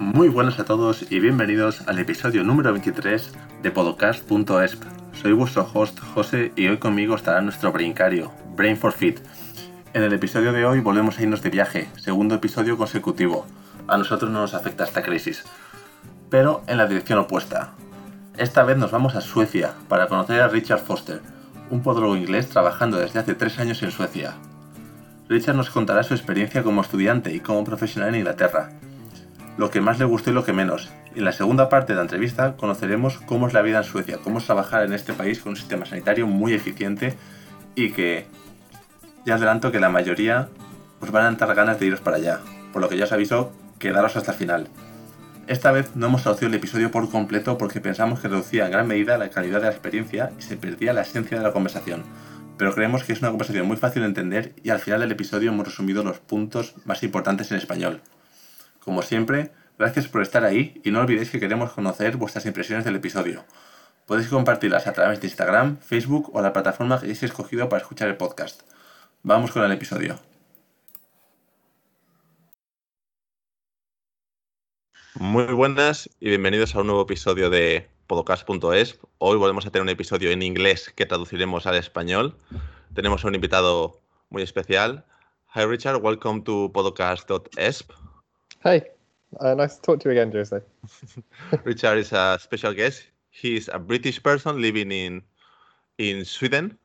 Muy buenas a todos y bienvenidos al episodio número 23 de podcast.esp. Soy vuestro host José y hoy conmigo estará nuestro brincario, Brain for Fit. En el episodio de hoy volvemos a irnos de viaje, segundo episodio consecutivo. A nosotros no nos afecta esta crisis, pero en la dirección opuesta. Esta vez nos vamos a Suecia para conocer a Richard Foster, un podólogo inglés trabajando desde hace tres años en Suecia. Richard nos contará su experiencia como estudiante y como profesional en Inglaterra, lo que más le gustó y lo que menos. En la segunda parte de la entrevista conoceremos cómo es la vida en Suecia, cómo es trabajar en este país con un sistema sanitario muy eficiente y que ya adelanto que la mayoría os van a dar ganas de iros para allá, por lo que ya os aviso, quedaros hasta el final. Esta vez no hemos traducido el episodio por completo porque pensamos que reducía en gran medida la calidad de la experiencia y se perdía la esencia de la conversación, pero creemos que es una conversación muy fácil de entender y al final del episodio hemos resumido los puntos más importantes en español. Como siempre, gracias por estar ahí y no olvidéis que queremos conocer vuestras impresiones del episodio. Podéis compartirlas a través de Instagram, Facebook o la plataforma que hayáis escogido para escuchar el podcast. Vamos con el episodio. Muy buenas y bienvenidos a un nuevo episodio de podcast.es. Hoy volvemos a tener un episodio en inglés que traduciremos al español. Tenemos a un invitado muy especial. Hi Richard, welcome to podcast.es. Hey, uh, nice to talk to you again, Jose. Richard is a special guest. He's a British person living in in Sweden.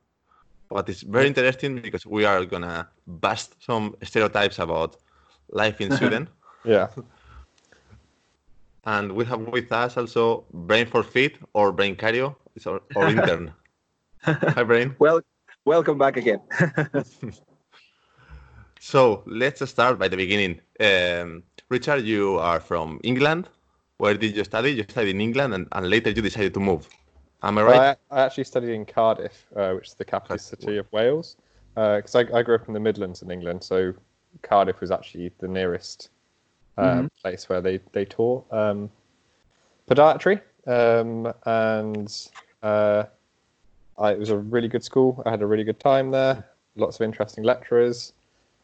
But it's very interesting because we are gonna bust some stereotypes about life in Sweden. yeah. And we have with us also Brain for Fit or Brain Cario, or, or intern. Hi, Brain. Well, welcome back again. So let's start by the beginning. Um, Richard, you are from England. Where did you study? You studied in England, and, and later you decided to move. Am I right? I, I actually studied in Cardiff, uh, which is the capital city of Wales, because uh, I, I, grew up in the Midlands in England. So Cardiff was actually the nearest um, mm-hmm. place where they they taught um, podiatry, um, and uh, I, it was a really good school. I had a really good time there. Lots of interesting lecturers.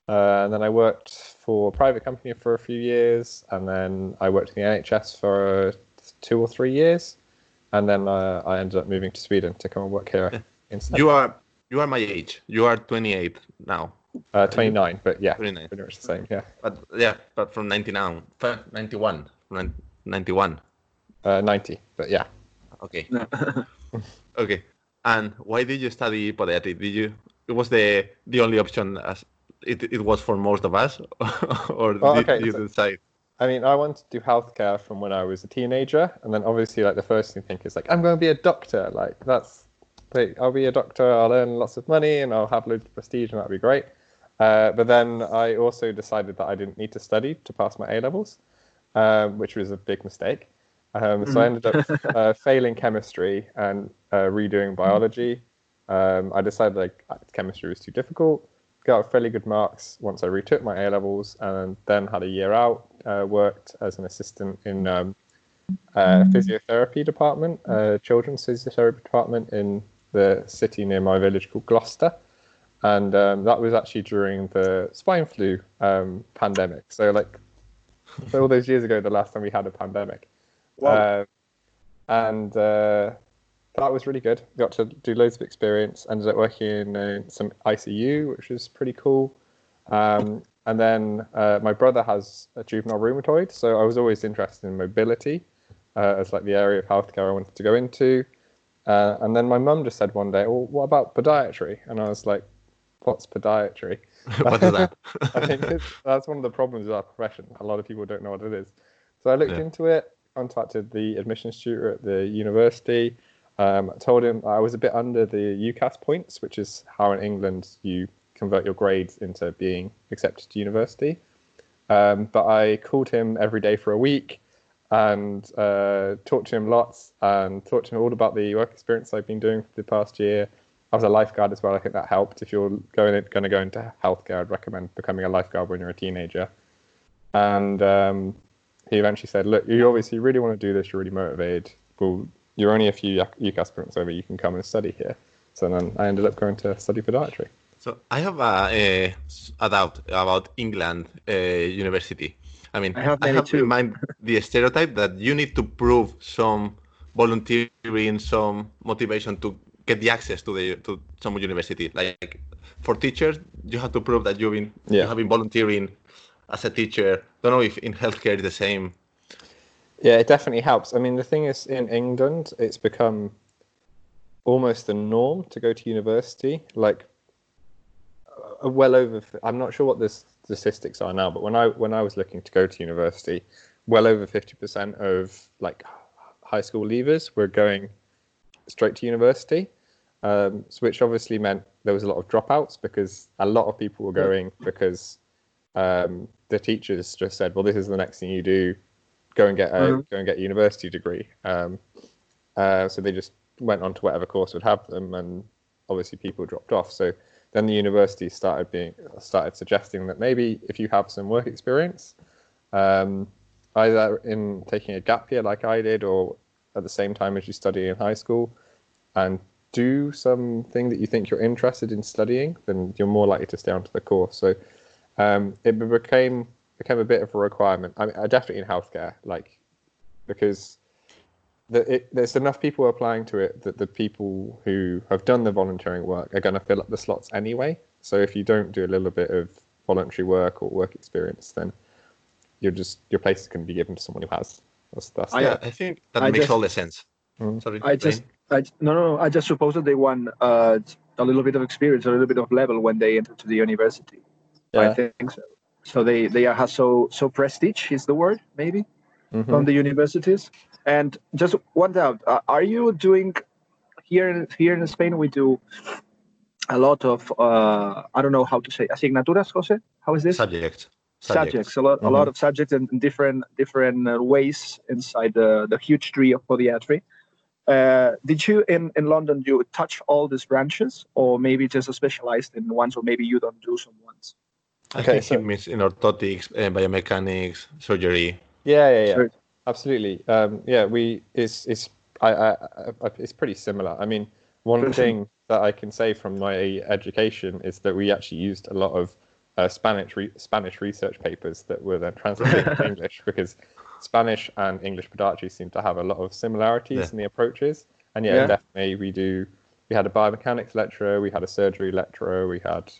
Uh, and then I worked for a private company for a few years, and then I worked in the NHS for two or three years, and then uh, I ended up moving to Sweden to come and work here. Yeah. Instead. You are you are my age. You are 28 now. Uh, 29, but yeah, 29. pretty much the same. Yeah. But yeah, but from 99, 91, 91. Uh, 90, but yeah. Okay. okay. And why did you study podiatry? Did you? It was the the only option as it, it was for most of us, or well, did okay, you so, decide? I mean, I wanted to do healthcare from when I was a teenager, and then obviously, like the first thing you think is like, I'm going to be a doctor. Like that's, like, I'll be a doctor. I'll earn lots of money, and I'll have loads of prestige, and that'll be great. Uh, but then I also decided that I didn't need to study to pass my A levels, um, which was a big mistake. Um, so I ended up uh, failing chemistry and uh, redoing biology. Um, I decided like chemistry was too difficult got fairly good marks once I retook my A levels, and then had a year out. Uh, worked as an assistant in um, a physiotherapy department, a children's physiotherapy department in the city near my village called Gloucester, and um, that was actually during the swine flu um, pandemic. So like, so all those years ago, the last time we had a pandemic. Wow. Uh, and uh, that was really good. Got to do loads of experience. Ended up working in uh, some ICU, which was pretty cool. Um, and then uh, my brother has a juvenile rheumatoid, so I was always interested in mobility uh, as like the area of healthcare I wanted to go into. Uh, and then my mum just said one day, "Well, what about podiatry?" And I was like, "What's podiatry?" what is that? I think that's one of the problems with our profession. A lot of people don't know what it is. So I looked yeah. into it, contacted the admissions tutor at the university. Um, I told him I was a bit under the UCAS points, which is how in England you convert your grades into being accepted to university. Um, but I called him every day for a week and uh, talked to him lots and talked to him all about the work experience I've been doing for the past year. I was a lifeguard as well. I think that helped. If you're going going to go into healthcare, I'd recommend becoming a lifeguard when you're a teenager. And um, he eventually said, "Look, you obviously really want to do this. You're really motivated. We'll you're only a few UCAS points over. You can come and study here. So then I ended up going to study podiatry. So I have a, a, a doubt about England uh, University. I mean, I have many in too. mind the stereotype that you need to prove some volunteering, some motivation to get the access to the to some university. Like for teachers, you have to prove that you've been you have been volunteering as a teacher. Don't know if in healthcare it's the same. Yeah, it definitely helps. I mean, the thing is, in England, it's become almost the norm to go to university. Like, uh, well over. I'm not sure what the statistics are now, but when I when I was looking to go to university, well over fifty percent of like high school leavers were going straight to university, um, so which obviously meant there was a lot of dropouts because a lot of people were going because um, the teachers just said, "Well, this is the next thing you do. Go and get a Mhm. go and get a university degree." Um, uh, so they just went on to whatever course would have them, and obviously people dropped off. So then the university started being started suggesting that maybe if you have some work experience, um, either in taking a gap year like I did, or at the same time as you study in high school, and do something that you think you're interested in studying, then you're more likely to stay onto the course. So um, it became became a bit of a requirement. I mean, uh, definitely in healthcare, like because the, it, there's enough people applying to it that the people who have done the volunteering work are going to fill up the slots anyway. So if you don't do a little bit of voluntary work or work experience, then you're just your place is going to be given to someone who has. That's, that's I, uh, I think that I makes just- all the sense. Mm. Sorry, I just, I no, no, I just suppose that they want uh, a little bit of experience, a little bit of level when they enter to the university. I think so. So they they are so so prestige is the word maybe Mhm. from the universities. And just one doubt: uh, Are you doing here in here in Spain? We do a lot of uh, I don't know how to say asignaturas, Jose. How is this? subject. subjects, a lot, a lot of subjects in, in different different uh, ways inside the, the huge tree of podiatry. Uh, did you in, in London you touch all these branches, or maybe just specialized in ones, or maybe you don't do some ones? I Okay, think so- it means in orthotics, uh, biomechanics, surgery. Yeah, yeah, yeah. Sure. Absolutely. Um, yeah, we it's it's I, I, I it's pretty similar. I mean, one thing that I can say from my education is that we actually used a lot of uh, Spanish re- Spanish research papers that were then translated into English because Spanish and English podiatry seem to have a lot of similarities Yeah. in the approaches. And yeah, Yeah. definitely we do. We had a biomechanics lecturer, we had a surgery lecturer, we had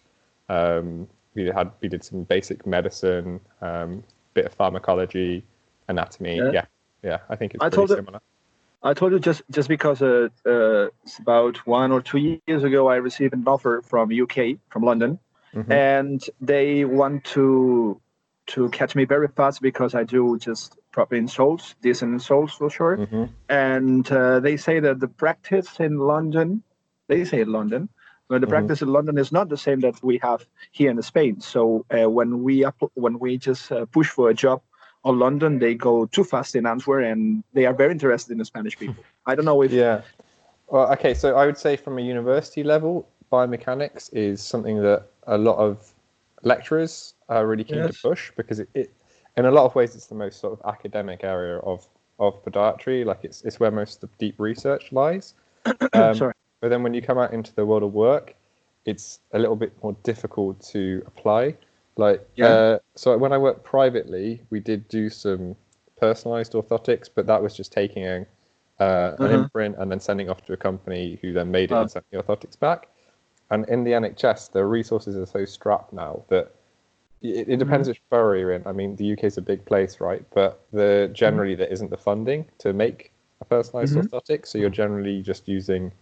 um, we had we did some basic medicine, um, bit of pharmacology, anatomy. Yeah. Yeah, yeah, I think it's I pretty told it- similar. I told you just just because uh, uh, about one or two years ago, I received an offer from UK, from London, Mhm. and they want to to catch me very fast because I do just proper insoles, decent insoles for sure. Mhm. and uh, they say that the practice in London, they say London, but the Mhm. practice in London is not the same that we have here in Spain. So uh, when we up, when we just uh, push for a job on London, they go too fast in Antwerp, and they are very interested in the Spanish people. I don't know if Yeah. Well, okay, so I would say from a university level, biomechanics is something that a lot of lecturers are really keen Yes. to push because it, it, in a lot of ways, it's the most sort of academic area of of podiatry. Like it's it's where most of the deep research lies. Um, Sorry. But then when you come out into the world of work, it's a little bit more difficult to apply. Like, Yeah. uh, so when I worked privately, we did do some personalized orthotics, but that was just taking a, uh, an Uh-huh. imprint and then sending off to a company who then made it and sent the orthotics back. And in the NHS, the resources are so strapped now that it, it depends which borough you're in. I mean, the UK is a big place, right? But the generally there isn't the funding to make a personalized Mhm. orthotic, so you're generally just using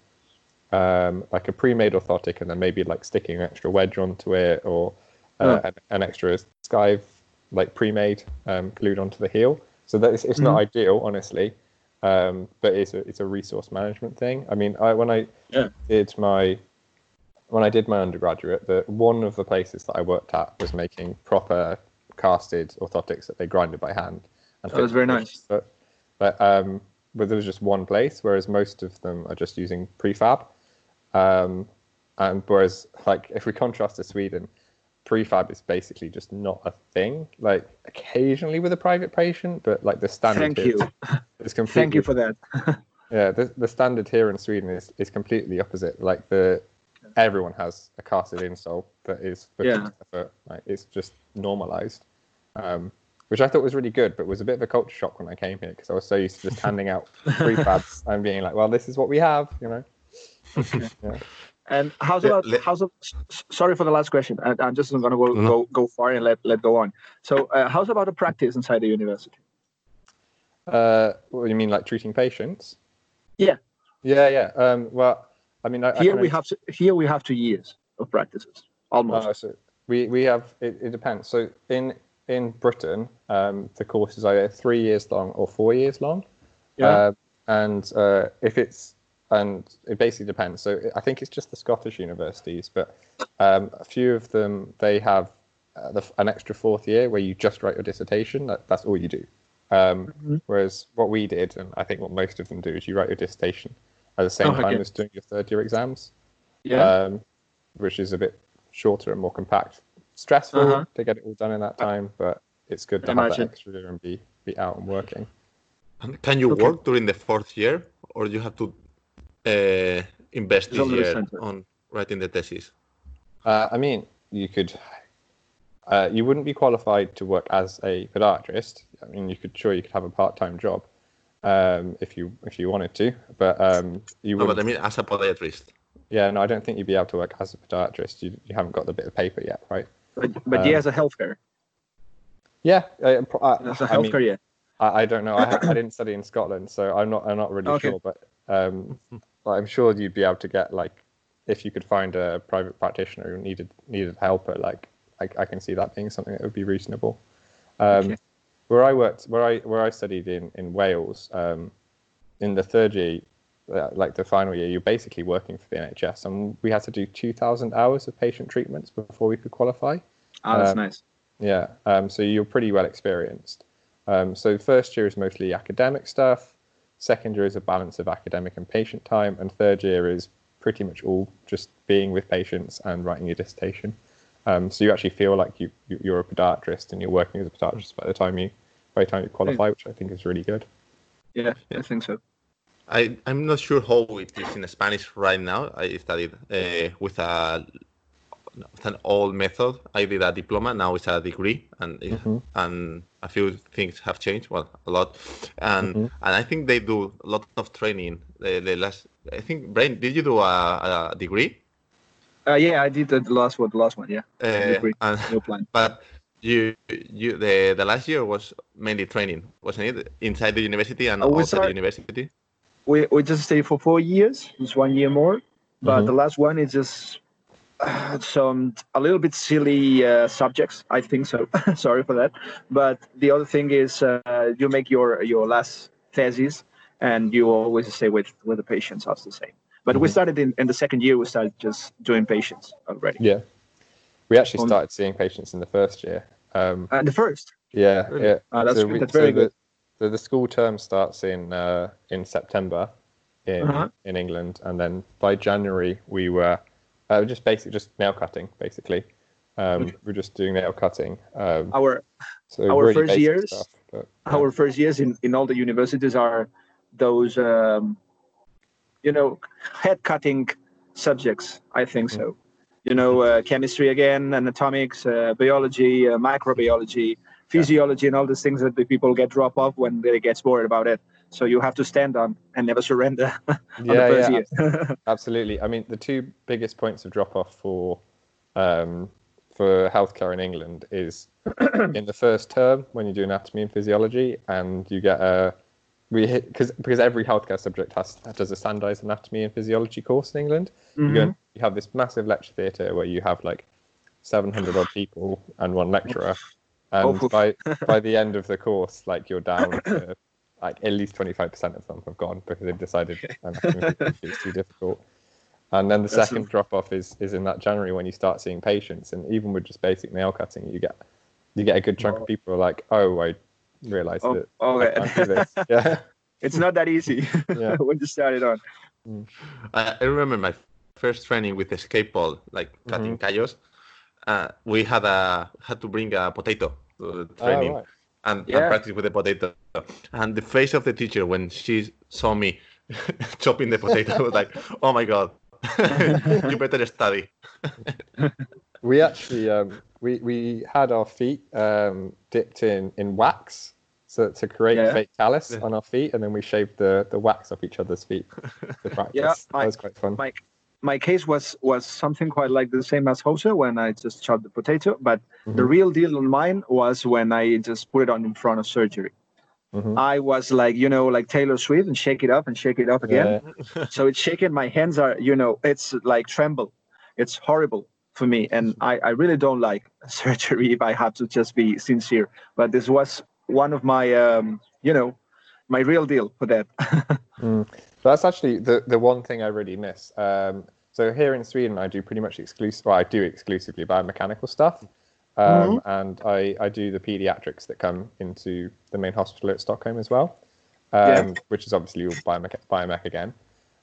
um, like a pre-made orthotic and then maybe like sticking an extra wedge onto it or uh, Oh. an, an extra skive like pre-made um, glued onto the heel. So that it's, it's not ideal, honestly, um, but it's a, it's a resource management thing. I mean, I, when I Yeah. did my when I did my undergraduate, the one of the places that I worked at was making proper casted orthotics that they grinded by hand. And Oh, that's fit very nice. But, but um, but there was just one place, whereas most of them are just using prefab. Um, and whereas, like, if we contrast to Sweden, prefab is basically just not a thing. Like, occasionally with a private patient, but like the standard Thank you. is completely Thank you for that. yeah, the, the standard here in Sweden is, is completely opposite. Like the everyone has a casted insole that is for Yeah. foot. Like it's just normalized, um, which I thought was really good, but was a bit of a culture shock when I came here because I was so used to just handing out prefabs and being like, "Well, this is what we have," you know. yeah. And how's Yeah, about let- how's a, s- s- sorry for the last question. I, I'm just gonna go No. go go far and let let go on. So uh, how's about the practice inside the university? Uh, what do you mean, like treating patients? Yeah. Yeah, yeah. Um, well, I mean, I, I Here can we have to, here we have two years of practices almost. Uh, so we we have it, it depends. So in in Britain, um, the course is either three years long or four years long. Yeah. Uh, and uh, if it's and it basically depends. So I think it's just the Scottish universities, but um, a few of them they have uh, the, an extra fourth year where you just write your dissertation. That, that's all you do. Um, Mhm. Whereas what we did, and I think what most of them do, is you write your dissertation at the same Oh, time okay. as doing your third year exams yeah. um, which is a bit shorter and more compact. Stressful Uh-huh. to get it all done in that time, but it's good to Imagine. have that extra year and be be out and working. And Can you Okay. work during the fourth year, or you have to uh, invest It's this on year center. on writing the thesis? Uh, I mean, you could. Uh, you wouldn't be qualified to work as a podiatrist. I mean, you could sure you could have a part-time job um, if you if you wanted to, but um, you No, but I mean, as a podiatrist. yeah, no, I don't think you'd be able to work as a podiatrist. You, you haven't got the bit of paper yet, right? but but um, yeah, as a healthcare, Yeah, uh, pro- uh, as a I mean, healthcare, yeah. I, I don't know. I, I didn't study in Scotland, so I'm not. I'm not really Okay. sure. But um, but I'm sure you'd be able to get like if you could find a private practitioner who needed needed helper. Like I, I can see that being something that would be reasonable. Um, Okay. Where I worked, where I where I studied in in Wales, um, in the third year, uh, like the final year, you're basically working for the NHS, and we had to do 2,000 hours of patient treatments before we could qualify. Ah, that's um, nice. Yeah, um, so you're pretty well experienced. Um, so first year is mostly academic stuff. Second year is a balance of academic and patient time, and third year is pretty much all just being with patients and writing your dissertation. Um, so you actually feel like you, you you're a podiatrist and you're working as a podiatrist by the time you by the time you qualify, which I think is really good. Yeah, yeah. I think so. I, I'm not sure how it is in Spanish right now. I studied uh, with a with an old method. I did a diploma. Now it's a degree, and it- Mhm. and a few things have changed. Well, a lot, and Mhm. and I think they do a lot of training. The, the last, I think, Brain, did you do a, a degree? Uh, yeah, I did the, the last one. The last one, yeah. Uh, and, No plan. but you you the the last year was mainly training, wasn't it? Inside the university and Oh, we outside the university. We we just stayed for four years. It's one year more, but Mhm. the last one is just some a little bit silly uh, subjects. I think so. Sorry for that. But the other thing is uh, you make your your last thesis, and you always stay with with the patients. That's the same. But we Mhm. started in, in the second year. We started just doing patients already. Yeah, we actually started seeing patients in the first year. Um, And the first. Yeah, Really? yeah. Ah, that's So we- That's very so good. The, the, the school term starts in uh, in September in Uh-huh. in England, and then by January we were uh, just basically just nail cutting. Basically, um, Okay. we're just doing nail cutting. Um, Our so our really first years- stuff, but, yeah. our first years in, in all the universities are those um, you know head cutting subjects i think so you know uh, chemistry again anatomics uh, biology uh, microbiology physiology and all these things that the people get drop off when they get bored about it so you have to stand on and never surrender on yeah, yeah, Absolutely. I mean, the two biggest points of drop off for um, for healthcare in England is in the first term when you do anatomy and physiology, and you get a we because because every healthcare subject has does a standardized anatomy and physiology course in England. You, Mhm. go, you have this massive lecture theatre where you have like 700 odd people and one lecturer, and by by the end of the course, like you're down to like at least 25% of them have gone because they've decided anatomy and physiology is too difficult. And then the That's second drop off is is in that January when you start seeing patients, and even with just basic nail cutting, you get you get a good chunk of oh. people are like, oh, I realised Oh, that okay. I can't do this. Yeah, it's not that easy Yeah. when you start it on mm. I, I remember my first training with escape ball, like cutting mm-hmm. callos. Uh, we had a had to bring a potato to the Oh, training right. And, and practice with the potato. And the face of the teacher when she saw me chopping the potato was like, "Oh my god, you better study. We actually um, we we had our feet um, dipped in in wax so to create Yeah. fake callus Yeah. on our feet, and then we shaved the the wax off each other's feet to practice. Yeah, that I- was quite fun. my my case was was something quite like the same as Jose when I just chopped the potato, but the Mhm. real deal on mine was when I just put it on in front of surgery. Mhm. I was like, you know, like Taylor Swift and shake it up and shake it up again. Yeah. So it's shaking. My hands are, you know, it's like tremble. It's horrible for me, and I I really don't like surgery if I have to just be sincere. But this was one of my, um, you know, my real deal for that. Mm. That's actually the the one thing I really miss. Um, so here in Sweden, I do pretty much exclusive. Well, I do exclusively biomechanical stuff, um, and I I do the pediatrics that come into the main hospital at Stockholm as well, um, Yeah. which is obviously all biomech, biomech again,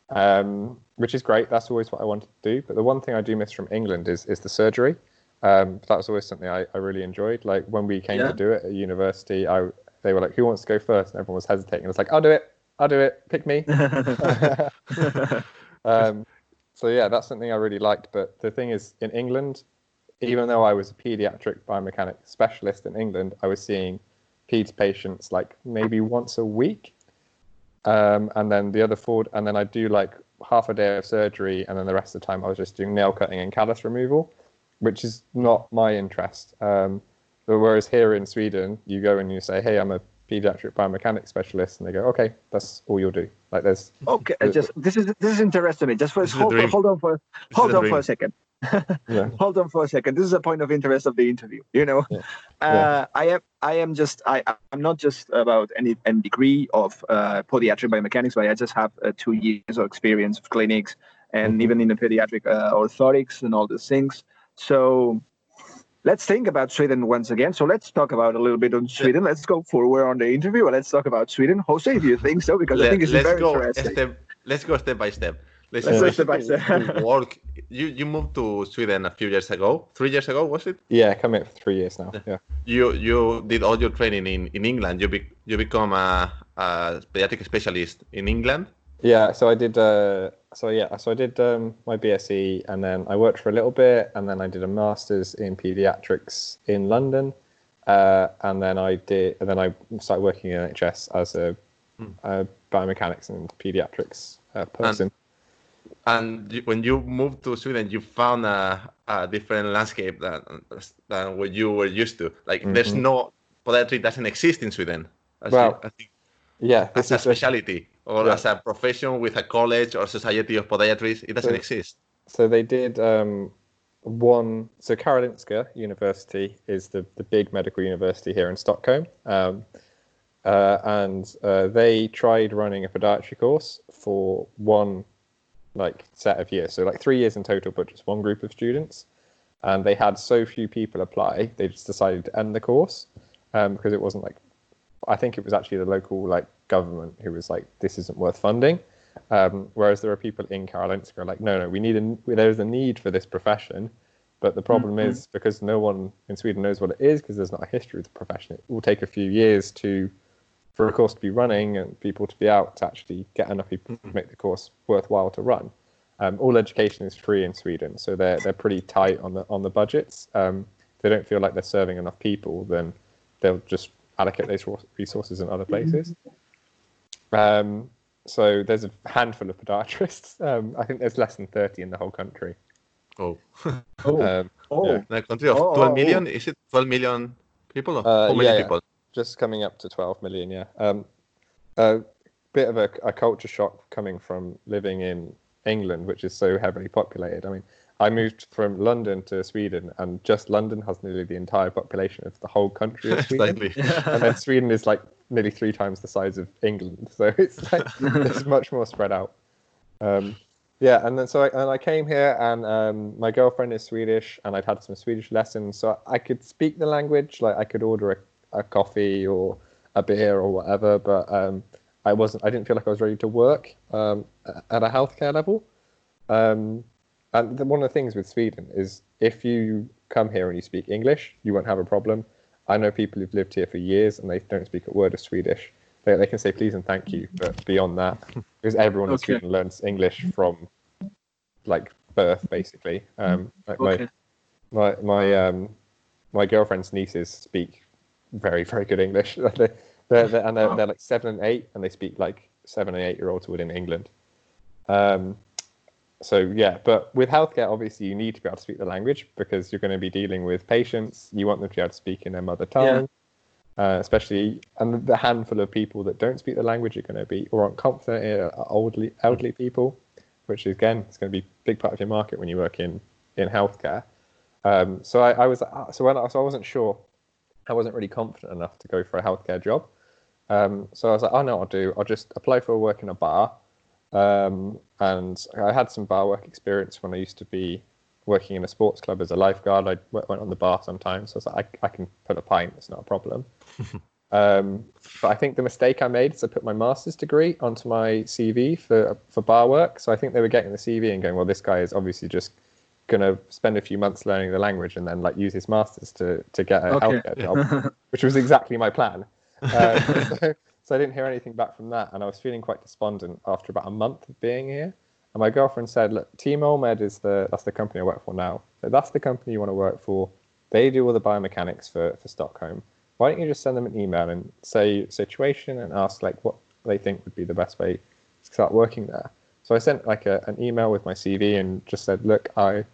um, which is great. That's always what I wanted to do. But the one thing I do miss from England is is the surgery. Um, that was always something I, I really enjoyed. Like when we came Yeah. to do it at university, I they were like, "Who wants to go first? And everyone was hesitating. I was like, "I'll do it. I'll do it. Pick me." um, so yeah, that's something I really liked. But the thing is, in England, even though I was a pediatric biomechanic specialist in England, I was seeing peds patients like maybe once a week, um, and then the other four, and then I do like half a day of surgery, and then the rest of the time I was just doing nail cutting and callus removal, which is not my interest. Um, but whereas here in Sweden, you go and you say, "Hey, I'm a pediatric biomechanics specialist," and they go, "Okay, that's all you'll do." Like there's Okay, just this is this is interesting. to me. Just for This is a hold, hold on for hold on for a second. Yeah. Hold on for a second. This is a point of interest of the interview. You know, Yeah. uh, Yeah. I am I am just I I'm not just about any any degree of uh, podiatric biomechanics, but I just have uh, two years of experience of clinics and Mhm. even in the pediatric uh, orthotics and all these things. So. Let's think about Sweden once again. So let's talk about a little bit on Sweden. Let's go forward on the interview. Let's talk about Sweden. Jose, do you think so? Because I think it's us very go interesting. step. Let's go step by step. Let's, Let's go step by step. Work. You you moved to Sweden a few years ago. Three years ago was it? yeah, coming up for three years now. Yeah. You you did all your training in, in England. You be, you become a, a pediatric specialist in England. Yeah, so I did. Uh, so yeah, so I did um, my BSc, and then I worked for a little bit, and then I did a master's in pediatrics in London, uh, and then I did, and then I started working in NHS as a, Hmm. a biomechanics and pediatrics uh, person. And you, when you moved to Sweden, you found a, a different landscape than than what you were used to. Like there's Mhm. no podiatry doesn't exist in Sweden. As, Well, I think yeah, as this a is a- specialty or Yeah. as a profession with a college or society of podiatrists, it doesn't So- exist. So they did um, one. So Karolinska University is the, the big medical university here in Stockholm, um, uh, and uh, they tried running a podiatry course for one like set of years. So like three years in total, but just one group of students. And they had so few people apply, they just decided to end the course um, because it wasn't like. I think it was actually the local like government who was like, "This isn't worth funding." Um, whereas there are people in Karolinska who are like, no, no, we need a, there's a need for this profession, but the problem Mhm. is because no one in Sweden knows what it is because there's not a history of the profession. It will take a few years to, for a course to be running and people to be out to actually get enough people to make the course worthwhile to run. Um, all education is free in Sweden, so they're they're pretty tight on the on the budgets. Um, if they don't feel like they're serving enough people, then they'll just allocate those resources in other places. Um, so there's a handful of podiatrists. Um, I think there's less than 30 in the whole country. Oh, Oh, Um, oh. yeah. in a country of Oh, 12 oh, million, is it 12 million people? Or Uh, how many yeah, yeah. people? just coming up to 12 million, yeah. Um, a bit of a, a culture shock coming from living in England, which is so heavily populated. I mean, I moved from London to Sweden, and just London has nearly the entire population of the whole country of Sweden. And then Sweden is like nearly three times the size of England, so it's like it's much more spread out. Um, yeah, and then so I, and I came here, and um, my girlfriend is Swedish, and I'd had some Swedish lessons, so I could speak the language. Like I could order a, a coffee or a beer or whatever, but um, I wasn't. I didn't feel like I was ready to work um, at a healthcare level. Um, and the, one of the things with Sweden is if you come here and you speak English, you won't have a problem. I know people who've lived here for years and they don't speak a word of Swedish. They, they can say please and thank you, but beyond that, because everyone in Sweden learns English from like birth, basically. Um, like Okay. my my my um my girlfriend's nieces speak very very good English. they're, they're, they're- and they're, Wow. they're like seven and eight, and they speak like seven and eight year olds would in England. Um, so yeah, but with healthcare, obviously you need to be able to speak the language because you're going to be dealing with patients. You want them to be able to speak in their mother tongue, uh, especially and the handful of people that don't speak the language are going to be or aren't confident in are elderly elderly people, which again is going to be a big part of your market when you work in in healthcare. Um, so I, I was so when I, so I wasn't sure, I wasn't really confident enough to go for a healthcare job. Um, so I was like, oh no, I'll do. I'll just apply for a work in a bar. Um, and I had some bar work experience when I used to be working in a sports club as a lifeguard. I went on the bar sometimes. So I was like, I, I can put a pint. It's not a problem. um, but I think the mistake I made is I put my master's degree onto my CV for for bar work. So I think they were getting the CV and going, well, this guy is obviously just going to spend a few months learning the language and then like use his masters to to get a Okay. healthcare job, which was exactly my plan. Uh, so, so I didn't hear anything back from that, and I was feeling quite despondent after about a month of being here. And my girlfriend said, "Look, Team Olmed is the that's the company I work for now. So that's the company you want to work for. They do all the biomechanics for for Stockholm. Why don't you just send them an email and say situation and ask like what they think would be the best way to start working there?" So I sent like a, an email with my CV and just said, "Look, I've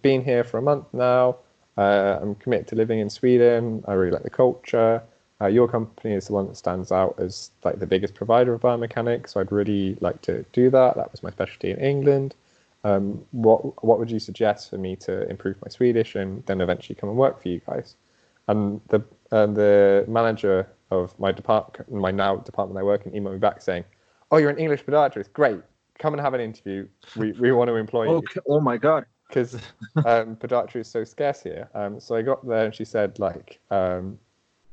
been here for a month now. Uh, I'm committed to living in Sweden. I really like the culture. Uh, your company is the one that stands out as like the biggest provider of biomechanics, so I'd really like to do that. That was my specialty in England. Um, what what would you suggest for me to improve my Swedish and then eventually come and work for you guys? And the and the manager of my department, my now department I work in, emailed me back saying, "Oh, you're an English podiatrist. Great. Come and have an interview. We we want to employ you." Okay. Oh my god. because um, podiatry is so scarce here. Um, so I got there and she said like, um,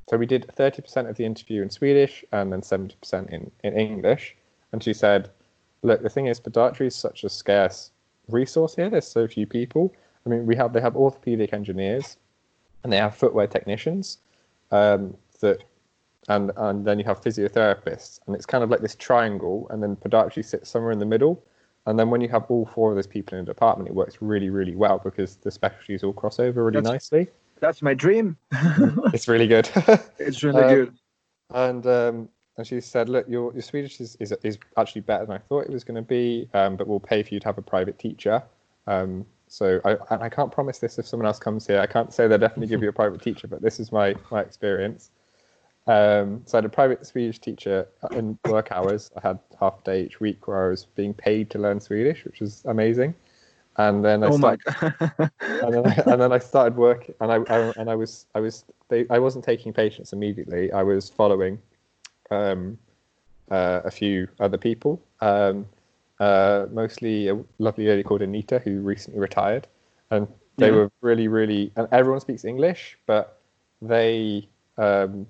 so we did 30% of the interview in Swedish and then 70% in, in English. And she said, look, the thing is podiatry is such a scarce resource here. There's so few people. I mean, we have, they have orthopedic engineers and they have footwear technicians um, that, and, and then you have physiotherapists and it's kind of like this triangle and then podiatry sits somewhere in the middle. And then when you have all four of those people in a department, it works really, really well because the specialties all cross over really That's- nicely. That's my dream. It's really good. It's really Um, good. and um, and she said, "Look, your your Swedish is, is is actually better than I thought it was going to be, um, but we'll pay for you to have a private teacher." Um, so I and I can't promise this if someone else comes here. I can't say they'll definitely give you a private teacher, but this is my my experience. Um, so I had a private Swedish teacher in work hours. I had half a day each week where I was being paid to learn Swedish, which was amazing. And then I Oh started and then, I, and then I started work, and I, I and I was I was they, I wasn't taking patients immediately. I was following um, uh, a few other people, um, uh, mostly a lovely lady called Anita who recently retired, and they Yeah. were really really and everyone speaks English, but they um,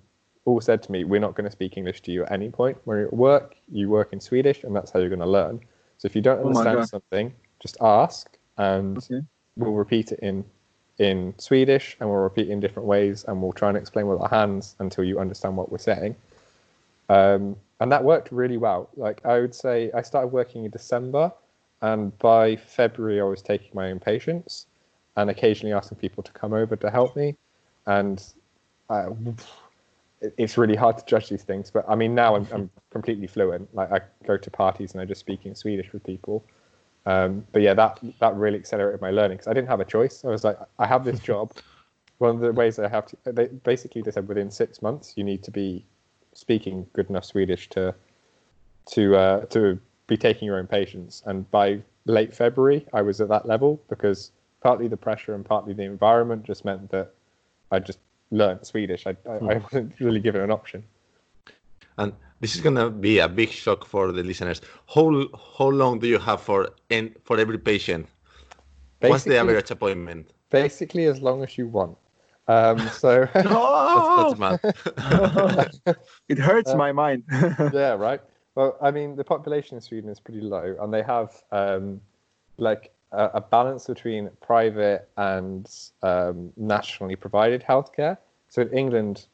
all said to me, "We're not going to speak English to you at any point. When you're at work, you work in Swedish, and that's how you're going to learn. So if you don't Oh understand God. something, just ask, and Okay. we'll repeat it in in Swedish and we'll repeat it in different ways and we'll try and explain with our hands until you understand what we're saying. Um, and that worked really well. Like I would say, I started working in December, and by February I was taking my own patients and occasionally asking people to come over to help me. And uh, it- it's really hard to judge these things, but I mean now I'm, I'm completely fluent. Like I go to parties and I just speak in Swedish with people. Um, but yeah, that that really accelerated my learning because I didn't have a choice. I was like, I have this job. One of the ways I have to, they, basically, they said within six months you need to be speaking good enough Swedish to to uh, to be taking your own patients. And by late February, I was at that level because partly the pressure and partly the environment just meant that I just learned Swedish. I, I, I wasn't really given an option. And this is gonna be a big shock for the listeners. How how long do you have for and for every patient? What's the average appointment? Basically, as long as you want. Um, so That's, that's mad. it hurts Uh, my mind. yeah, right. Well, I mean, the population in Sweden is pretty low, and they have um, like a, a balance between private and um, nationally provided healthcare. So in England,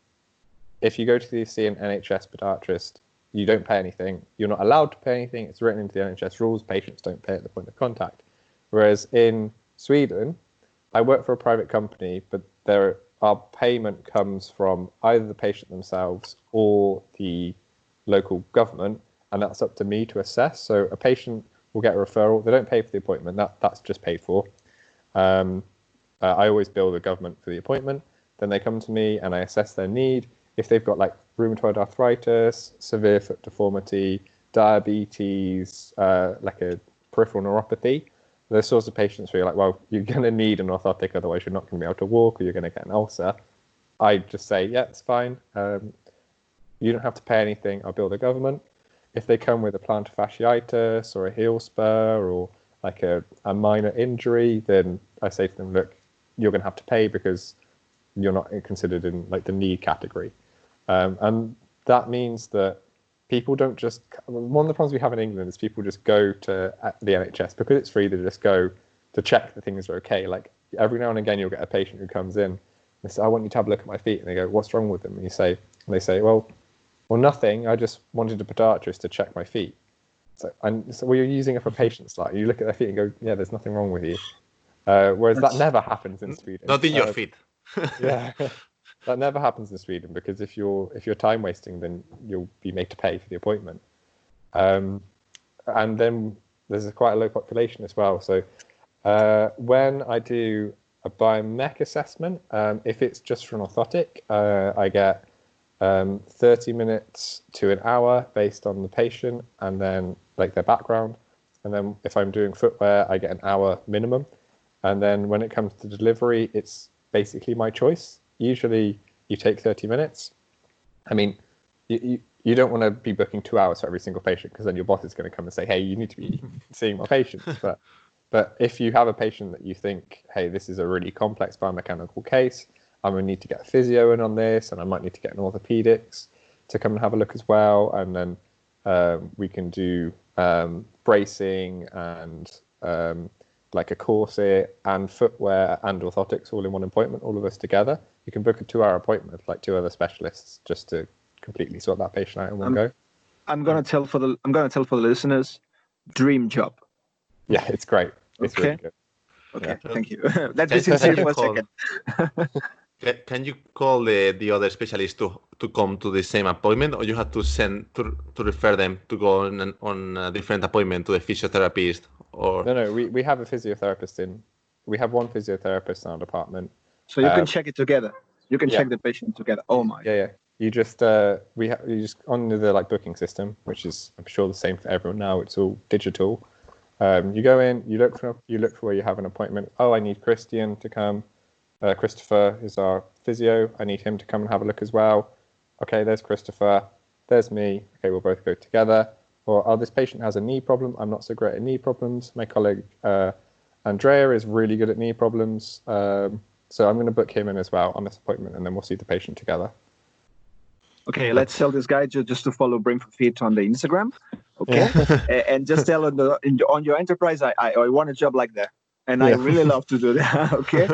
if you go to the see an NHS podiatrist, you don't pay anything. You're not allowed to pay anything. It's written into the NHS rules. Patients don't pay at the point of contact. Whereas in Sweden, I work for a private company, but there our payment comes from either the patient themselves or the local government, and that's up to me to assess. So a patient will get a referral; they don't pay for the appointment. That that's just paid for. Um, uh, I always bill the government for the appointment. Then they come to me and I assess their need. If they've got like rheumatoid arthritis, severe foot deformity, diabetes, uh, like a peripheral neuropathy, those sorts of patients where you're like, well, you're going to need an orthotic, otherwise you're not going to be able to walk or you're going to get an ulcer. I just say, yeah, it's fine. Um, you don't have to pay anything. I'll bill the government. If they come with a plantar fasciitis or a heel spur or like a, a minor injury, then I say to them, look, you're going to have to pay because you're not considered in like the need category. Um, and that means that people don't just one of the problems we have in England is people just go to uh, the NHS because it's free. They just go to check that things are okay. Like every now and again, you'll get a patient who comes in. They say, "I want you to have a look at my feet," and they go, "What's wrong with them?" And you say, and they say, "Well, well, nothing. I just wanted a podiatrist to check my feet." So, and so, well, you're using it for patients. Like you look at their feet and go, "Yeah, there's nothing wrong with you." Uh, whereas that never happens in Sweden. Not in your uh, feet. yeah. That never happens in Sweden because if you're if you're time wasting, then you'll be made to pay for the appointment. Um, and then there's a quite a low population as well. So uh, when I do a biomech assessment, um, if it's just for an orthotic, uh, I get um, 30 minutes to an hour based on the patient and then like their background. And then if I'm doing footwear, I get an hour minimum. And then when it comes to delivery, it's basically my choice usually you take 30 minutes. I mean, you, you, you don't want to be booking two hours for every single patient because then your boss is going to come and say, hey, you need to be seeing more patients. But, but if you have a patient that you think, hey, this is a really complex biomechanical case, I'm going to need to get a physio in on this, and I might need to get an orthopedics to come and have a look as well. And then um, we can do um, bracing and um, like a corset and footwear and orthotics all in one appointment, all of us together you can book a two-hour appointment with like two other specialists just to completely sort that patient out in one I'm, go. I'm gonna tell for the I'm gonna tell for the listeners, dream job. Yeah, it's great. It's okay. really good. Okay, yeah. thank you. Let's be sincere for a second. can you call the, the other specialist to, to come to the same appointment, or you have to send to, to refer them to go on an, on a different appointment to the physiotherapist? Or no, no, we, we have a physiotherapist in. We have one physiotherapist in our department, so you uh, can check it together. You can yeah. check the patient together. Oh my. Yeah, yeah. You just uh, we ha- you just on the like booking system, which is I'm sure the same for everyone now. It's all digital. Um, you go in, you look for you look for where you have an appointment. Oh, I need Christian to come. Uh, Christopher is our physio. I need him to come and have a look as well. Okay, there's Christopher. There's me. Okay, we'll both go together. Or oh, this patient has a knee problem. I'm not so great at knee problems. My colleague uh, Andrea is really good at knee problems. Um, so I'm going to book him in as well on this appointment, and then we'll see the patient together. Okay, let's tell this guy just to follow Brain for Fit on the Instagram. Okay, yeah. and just tell on the on your enterprise, I, I, I want a job like that, and yeah. I really love to do that. okay.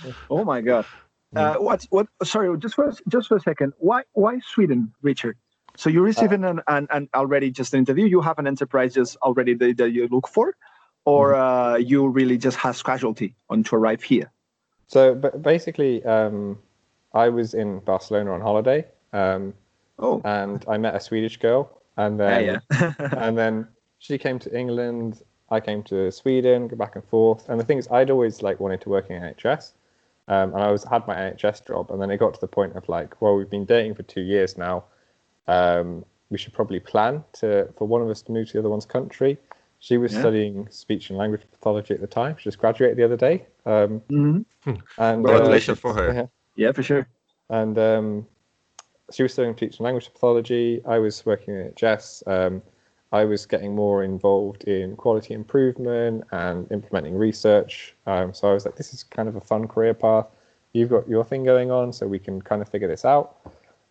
oh my god. Uh, what what? Sorry, just for just for a second. Why why Sweden, Richard? So you're receiving uh, an, an, an already just an interview. You have an enterprise just already that, that you look for, or mm-hmm. uh, you really just has casualty on to arrive here. So, basically, um, I was in Barcelona on holiday. Um, oh. And I met a Swedish girl, and then yeah, yeah. and then she came to England. I came to Sweden, go back and forth. And the thing is, I'd always like wanted to work in NHS, um, and I was had my NHS job. And then it got to the point of like, well, we've been dating for two years now. Um, we should probably plan to for one of us to move to the other one's country. She was yeah. studying speech and language pathology at the time. She just graduated the other day. Um, mm-hmm. And uh, congratulations uh, for her. Yeah, yeah for sure. And um, she was studying speech and language pathology. I was working at NHS. Um, I was getting more involved in quality improvement and implementing research. Um, so I was like, this is kind of a fun career path. You've got your thing going on, so we can kind of figure this out.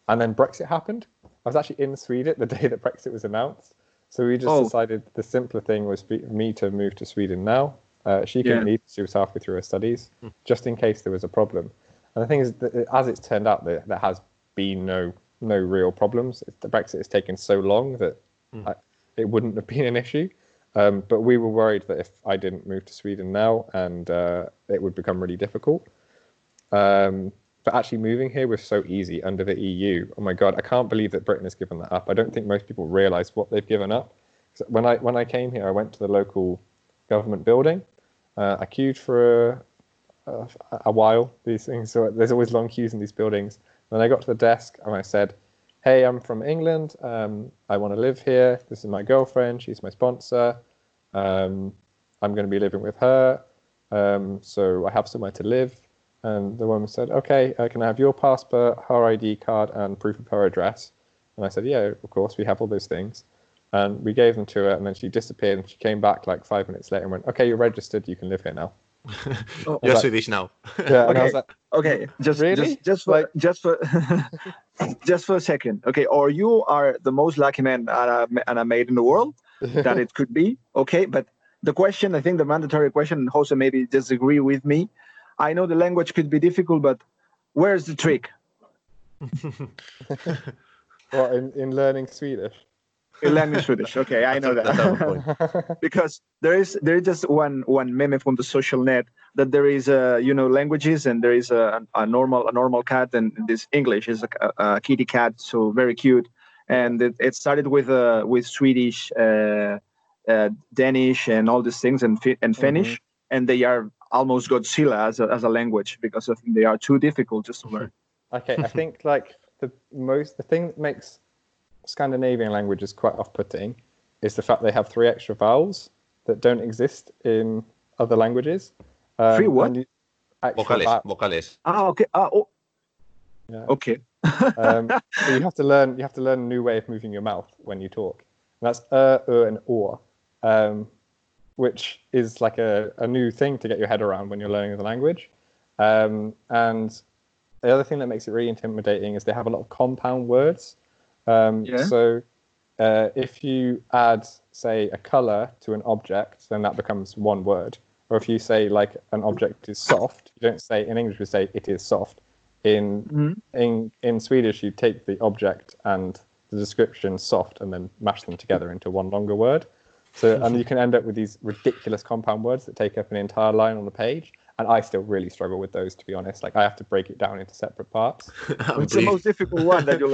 And then Brexit happened. I was actually in Sweden the day that Brexit was announced. So we just oh. decided the simpler thing was for me to move to Sweden now. Uh, she couldn't yeah. leave; she was halfway through her studies, hmm. just in case there was a problem. And the thing is, that as it's turned out, there, there has been no no real problems. The Brexit has taken so long that. I, it wouldn't have been an issue. Um, but we were worried that if I didn't move to Sweden now, and uh, it would become really difficult. Um, but actually moving here was so easy under the EU. Oh my god, I can't believe that Britain has given that up. I don't think most people realise what they've given up. So when I when I came here, I went to the local government building. Uh, I queued for a, a, a while. These things, so there's always long queues in these buildings. Then I got to the desk and I said, "Hey, I'm from England. Um, I want to live here. This is my girlfriend. She's my sponsor. Um, I'm going to be living with her. Um, so I have somewhere to live." And the woman said, "Okay, uh, can I have your passport, her ID card, and proof of her address?" And I said, "Yeah, of course. We have all those things." And we gave them to her, and then she disappeared. And she came back like five minutes later and went, "Okay, you're registered. You can live here now." Oh, You're like- Swedish now. Yeah, and I Okay. was like, Okay, just Really? just just for Like- just for just for a second. Okay, or you are the most lucky man and I, and made in the world that it could be. Okay, but the question, I think, the mandatory question, and Jose maybe disagree with me. I know the language could be difficult, but where's the trick? "What in, in learning Swedish?" In learning Swedish. Okay, I know That's a- that's a good that. because there is there is just one one meme from the social net that there is uh, you know languages and there is a, a normal a normal cat and this English is a, a kitty cat so very cute and it, it started with uh, with Swedish uh, uh, Danish and all these things and Fi- and Finnish and they are almost Godzilla as a, as a language because I think they are too difficult just to learn. Okay, I think like the most the thing that makes Scandinavian language is quite off-putting is the fact they have three extra vowels that don't exist in other languages. Um, Three what? and you- Vocales, vowels, vocales. Ah okay ah oh yeah. okay um, so you have to learn you have to learn a new way of moving your mouth when you talk. And that's uh, uh, and or, um, which is like a, a new thing to get your head around when you're learning the language. Um, and the other thing that makes it really intimidating is they have a lot of compound words. Um, Yeah. So uh, if you add, say, a color to an object, then that becomes one word. Or if you say like an object is soft, you don't say in English we say it is soft. In Mhm. in in Swedish, you take the object and the description soft and then mash them together into one longer word. So and you can end up with these ridiculous compound words that take up an entire line on the page. And I still really struggle with those, to be honest. Like I have to break it down into separate parts. it's the most difficult one that you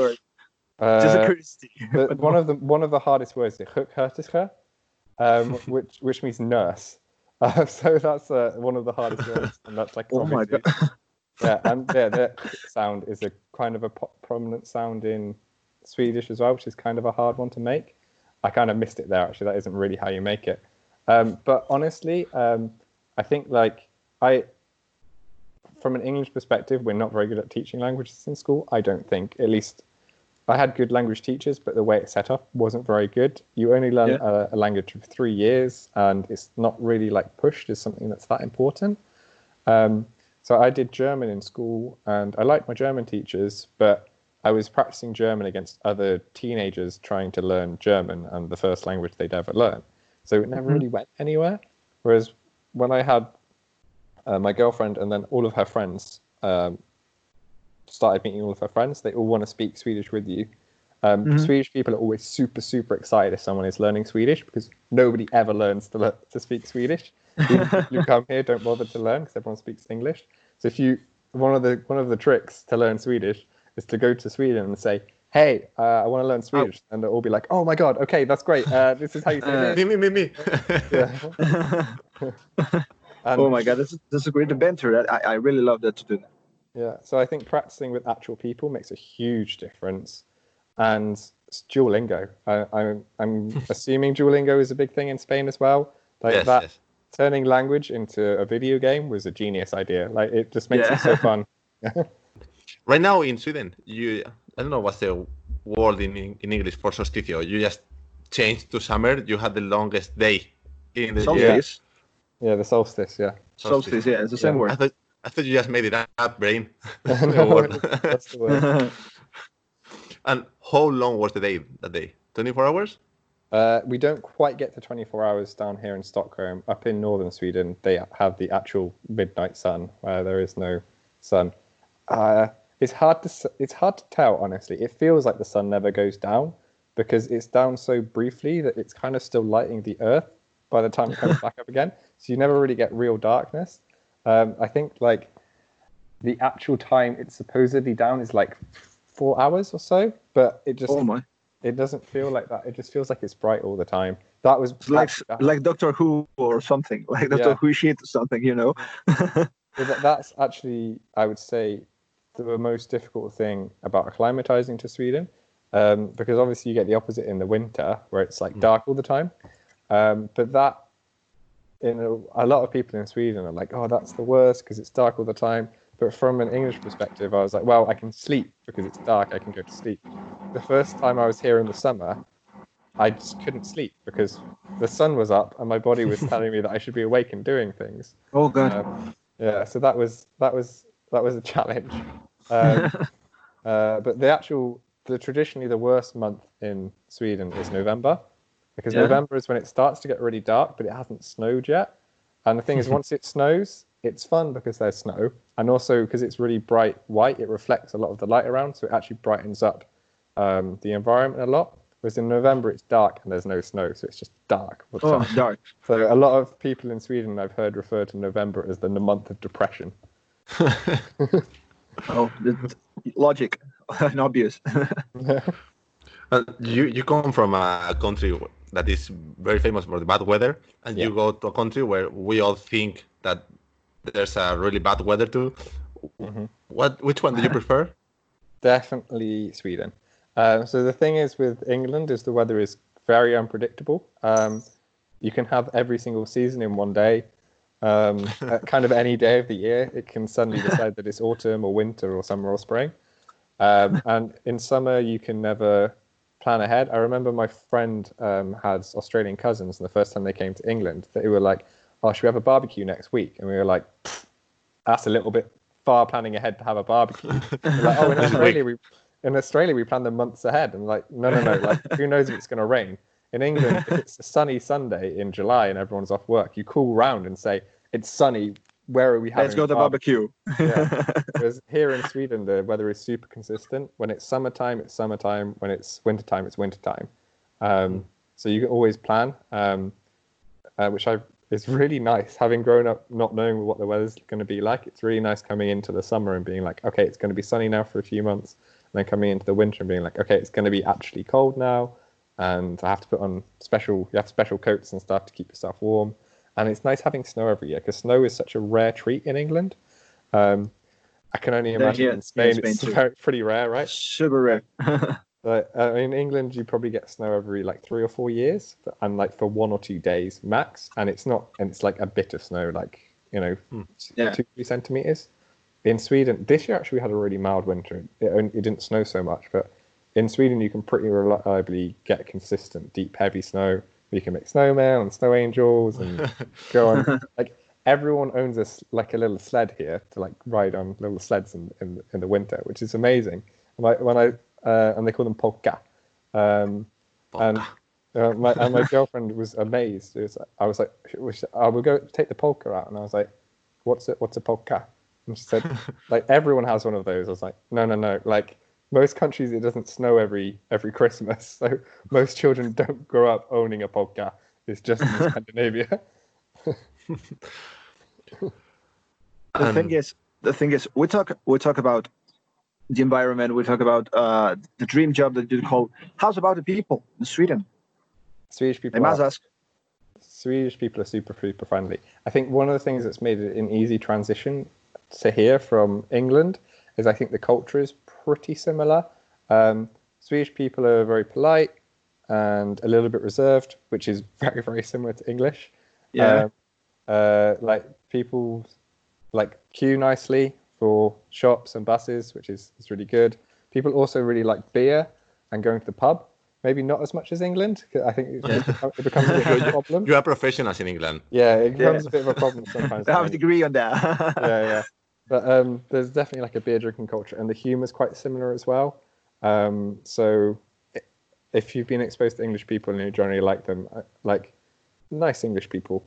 learned? Just a Uh, curiosity. the, one of the one of the hardest words is "hukhertiske," um, which which means nurse. Uh, so that's uh, one of the hardest words, and that's like Oh my obviously- yeah, and yeah, the sound is a kind of a prominent sound in Swedish as well, which is kind of a hard one to make. I kind of missed it there. Actually, that isn't really how you make it. Um, but honestly, um, I think like I, from an English perspective, we're not very good at teaching languages in school. I don't think, at least I had good language teachers, but the way it's set up wasn't very good. You only learn Yeah. a, a language for three years, and it's not really like pushed as something that's that important. Um, so I did German in school, and I liked my German teachers, but I was practicing German against other teenagers trying to learn German and the first language they'd ever learn. So it never Mhm. really went anywhere. Whereas when I had uh, my girlfriend and then all of her friends um, started meeting all of her friends, they all want to speak Swedish with you. Um, Mhm. Swedish people are always super, super excited if someone is learning Swedish because nobody ever learns to, lear- to speak Swedish. Even if you come here, don't bother to learn because everyone speaks English. So if you one of the one of the tricks to learn Swedish is to go to Sweden and say, "Hey, uh, I want to learn Swedish," and they'll all be like, "Oh my god, okay, that's great. Uh, this is how you say Uh, this." me, me, me, me. Yeah. And- oh my god, this is, this is a great adventure. I, I really love that to do that. Yeah, so I think practicing with actual people makes a huge difference, and Duolingo. I, I'm I'm assuming Duolingo is a big thing in Spain as well. Like yes, that yes. turning language into a video game was a genius idea. Like it just makes Yeah. it so fun. Right now in Sweden, you I don't know what's the word in in English for solsticio. You just changed to summer. You had the longest day in the year. Solstice. Yeah, the solstice. Yeah. Solstice, yeah, it's the same Yeah. I word. thought I thought you just made it up, brain. No, that's the word. and how long was the day that day? Twenty four hours? Uh, we don't quite get to 24 hours down here in Stockholm. Up in northern Sweden, they have the actual midnight sun, where there is no sun. Uh, it's hard to it's hard to tell, honestly. It feels like the sun never goes down because it's down so briefly that it's kind of still lighting the earth, by the time it comes back up again. So you never really get real darkness. Um, I think like the actual time it's supposedly down is like four hours or so, but it just Oh my! it doesn't feel like that. It just feels like it's bright all the time. That was like actually- like Doctor Who or something, like Doctor Yeah. Who shit or something, you know. That's actually, I would say, the most difficult thing about acclimatizing to Sweden, um, because obviously you get the opposite in the winter where it's like dark all the time. Um, but that, in a, a lot of people in Sweden are like, oh, that's the worst because it's dark all the time. But from an English perspective, I was like, well, I can sleep because it's dark. I can go to sleep. The first time I was here in the summer, I just couldn't sleep because the sun was up and my body was telling me that I should be awake and doing things. Oh god. Um, yeah, so that was that was that was a challenge. Um, uh, but the actual, the traditionally the worst month in Sweden is November, because Yeah. November is when it starts to get really dark, but it hasn't snowed yet. And the thing is, once it snows, it's fun because there's snow, and also because it's really bright white, it reflects a lot of the light around, so it actually brightens up um, the environment a lot. Whereas in November, it's dark and there's no snow, so it's just dark. oh, time. dark. So a lot of people in Sweden I've heard refer to November as the month of depression. Oh, logic and obvious. Uh, you you come from a country that is very famous for the bad weather, and you go to a country where we all think that there's a really bad weather too. Mhm. What which one do you prefer? Definitely Sweden. Um, so the thing is with England is the weather is very unpredictable. Um, you can have every single season in one day. Um, at kind of any day of the year, it can suddenly decide that it's autumn or winter or summer or spring. Um, and in summer, you can never plan ahead. I remember my friend um, had Australian cousins, and the first time they came to England, they were like, "Oh, should we have a barbecue next week?" And we were like, "That's a little bit far planning ahead to have a barbecue." Like, oh, in Australia, we in Australia we plan the months ahead. I'm like, no, no, no. Like, who knows if it's going to rain? In England, if it's a sunny Sunday in July and everyone's off work, you call round and say it's sunny. Where are we having? Let's go to barbecue. Yeah. Whereas here in Sweden, the weather is super consistent. When it's summertime, it's summertime. When it's wintertime, it's wintertime. Um, so you can always plan, um, uh, which I is really nice. Having grown up not knowing what the weather's going to be like, it's really nice coming into the summer and being like, okay, it's going to be sunny now for a few months, and then coming into the winter and being like, okay, it's going to be actually cold now, and I have to put on special, you have special coats and stuff to keep yourself warm. And it's nice having snow every year because snow is such a rare treat in England. Um, I can only imagine yeah, in Spain, Spain it's too. pretty rare, right? Super rare. Like, uh, in England, you probably get snow every like three or four years, but- and like for one or two days max. And it's not, and it's like a bit of snow, like you know, Yeah. two three centimeters. In Sweden, this year actually we had a really mild winter. It, only, it didn't snow so much, but in Sweden you can pretty reliably get consistent deep, heavy snow. You can make snowmen and snow angels and go on. Like everyone owns a s like a little sled here to like ride on little sleds in in, in the winter, which is amazing. And I, when I uh, and they call them pulka. Um, and uh, my and my girlfriend was amazed. It was, I was like, I will go take the pulka out, and I was like, "What's it? What's a pulka?" And she said, "Like everyone has one of those." I was like, "No, no, no. Like most countries, it doesn't snow every every Christmas, so most children don't grow up owning a pulka. It's just in Scandinavia." the thing is, the thing is, we talk we talk about the environment. We talk about uh, the dream job that you call. How's about the people in Sweden? Swedish I people must are, ask. Swedish people are super super friendly. I think one of the things that's made it an easy transition to here from England is I think the culture is pretty similar. Um, Swedish people are very polite and a little bit reserved, which is very very similar to English. Yeah. Um, uh, like people like queue nicely for shops and buses, which is, is really good. People also really like beer and going to the pub. Maybe not as much as England. I think it, becomes- it becomes a bit of a problem. You are professionals in England. Yeah, it Yeah. becomes a bit of a problem sometimes. I have a when- degree on that. yeah, yeah. But um, there's definitely like a beer drinking culture, and the humour is quite similar as well. Um, so if you've been exposed to English people and you generally like them, uh, like nice English people,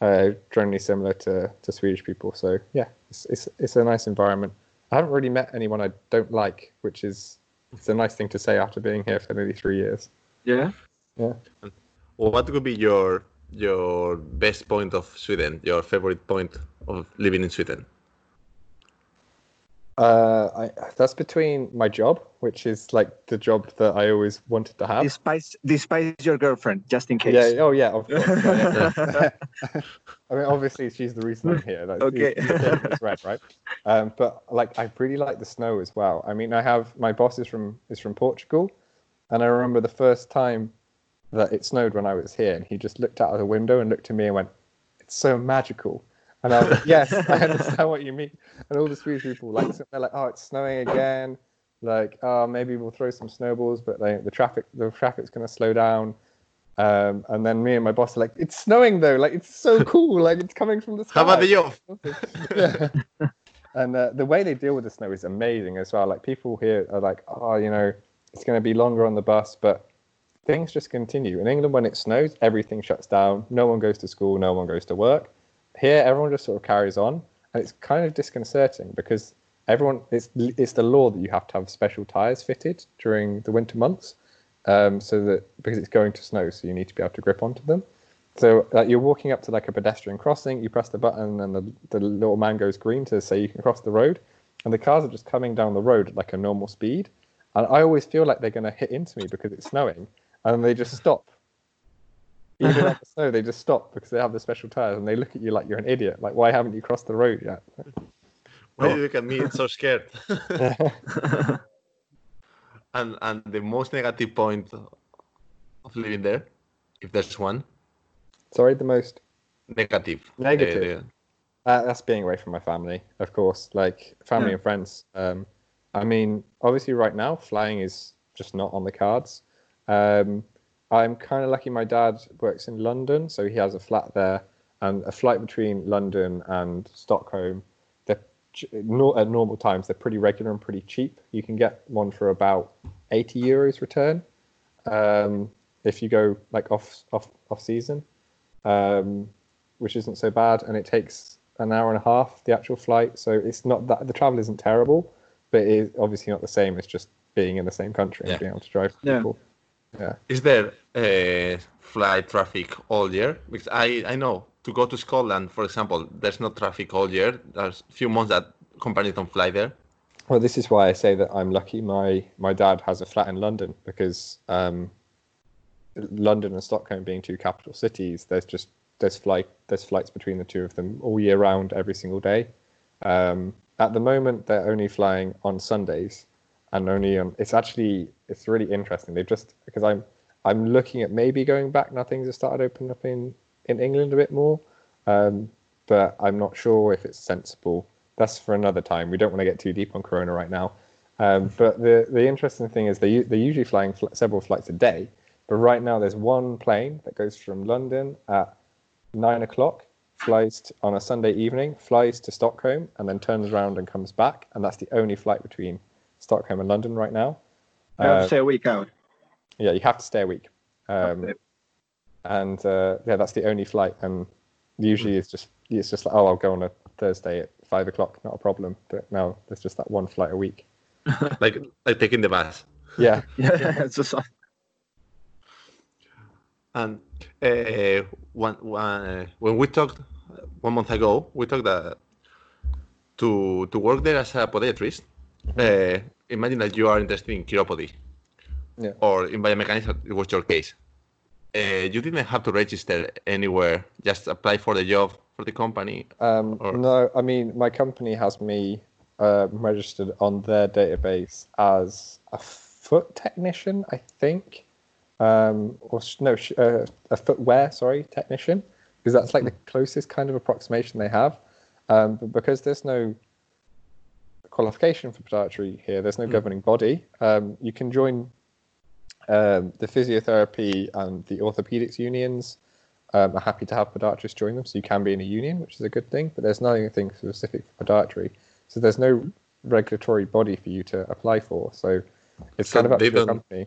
uh, generally similar to, to Swedish people. So yeah, it's, it's it's a nice environment. I haven't really met anyone I don't like, which is it's a nice thing to say after being here for nearly three years. yeah. Yeah. Well, What would be your your best point of Sweden, your favorite point of living in Sweden? Uh, I, that's between my job, which is like the job that I always wanted to have. Despite despite your girlfriend, just in case. Yeah. Oh, yeah. Of course. yeah, yeah. I mean, obviously, she's the reason I'm here. Like, Okay. it's red, right? Um, but like, I really like the snow as well. I mean, I have my boss is from is from Portugal, and I remember the first time that it snowed when I was here, and he just looked out of the window and looked at me and went, "It's so magical." And I was like, "Yes, I understand what you mean." And all the Swedish people like they're like, "Oh, it's snowing again." Like, oh, maybe we'll throw some snowballs, but like, the traffic the traffic's going to slow down. Um, and then me and my boss are like, "It's snowing though! Like, it's so cool! Like, it's coming from the sky." How about the job? yeah. and uh, the way they deal with the snow is amazing as well. Like people here are like, oh, you know, it's going to be longer on the bus, but things just continue. In England, when it snows, everything shuts down. No one goes to school. No one goes to work. Here, everyone just sort of carries on, and it's kind of disconcerting because everyone it's it's the law that you have to have special tires fitted during the winter months, um, so that because it's going to snow, so you need to be able to grip onto them. So like you're walking up to like a pedestrian crossing, you press the button, and the, the little man goes green to say you can cross the road, and the cars are just coming down the road at like a normal speed, and I always feel like they're going to hit into me because it's snowing, and they just stop. Even on the snow, they just stop because they have the special tires, and they look at you like you're an idiot. Like, why haven't you crossed the road yet? Why do you look at me It's so scared? and and the most negative point of living there, if there's one, Sorry, the most negative. Negative. Uh, Uh, that's being away from my family, of course. Like family Yeah. and friends. Um, I mean, obviously, right now, flying is just not on the cards. Um, I'm kind of lucky. My dad works in London, so he has a flat there, and a flight between London and Stockholm. They're ch- at normal times they're pretty regular and pretty cheap. You can get one for about 80 euros return um, if you go like off off off season um, which isn't so bad, and it takes an hour and a half the actual flight. So it's not that the travel isn't terrible, but it is obviously not the same as just being in the same country Yeah. and being able to drive Yeah. people. Yeah. Is there uh, flight traffic all year? Because I, I know to go to Scotland, for example, there's no traffic all year. There's a few months that companies don't fly there. Well, this is why I say that I'm lucky. My my dad has a flat in London because um, London and Stockholm being two capital cities, there's just there's flight there's flights between the two of them all year round, every single day. Um, at the moment, they're only flying on Sundays, and only on. It's actually it's really interesting. They just because I'm I'm looking at maybe going back now. Things have started opening up in in England a bit more, um, but I'm not sure if it's sensible. That's for another time. We don't want to get too deep on Corona right now. Um, but the the interesting thing is they they're usually flying fl- several flights a day, but right now there's one plane that goes from London at nine o'clock, flies t- on a Sunday evening, flies to Stockholm, and then turns around and comes back, and that's the only flight between Stockholm and London right now. I have Uh, to say a week out. yeah, you have to stay a week. Um, and uh, yeah, that's the only flight. And usually it's just it's just like, oh, I'll go on a Thursday at five o'clock, not a problem. But now there's just that one flight a week. like like taking the bus. Yeah, Yeah, it's just And uh, one, one, uh, when we talked uh, one month ago, we talked that to to work there as a podiatrist. Uh, imagine that you are interested in chiropody, Yeah. or in biomechanics. It was your case. Uh, you didn't have to register anywhere; just apply for the job for the company. Um, Or- No, I mean my company has me uh, registered on their database as a foot technician, I think, um, or sh- no, sh- uh, a footwear, sorry, technician, because that's like the closest kind of approximation they have. Um, but because there's no qualification for podiatry here, there's no governing body. Um, you can join um, the physiotherapy and the orthopedics unions um, are happy to have podiatrists join them, so you can be in a union, which is a good thing. But there's nothing specific for podiatry, so there's no regulatory body for you to apply for. So it's So kind of up to your company.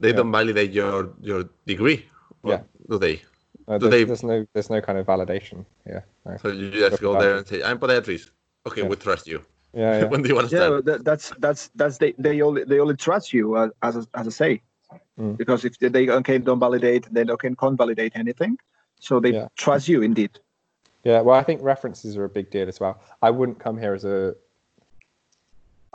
They Yeah. don't validate your your degree. Yeah. Do they? Uh, Do there's, they- there's no there's no kind of validation. Yeah, no. So you just go there and say, "I'm podiatrist." Okay, Yeah. we trust you. Yeah, yeah. when do you want to yeah. That, that's that's that's they they only they only trust you uh, as a, as I say, Mm. because if they okay don't validate, then okay can't validate anything. So they Yeah. trust you indeed. Yeah, well, I think references are a big deal as well. I wouldn't come here as a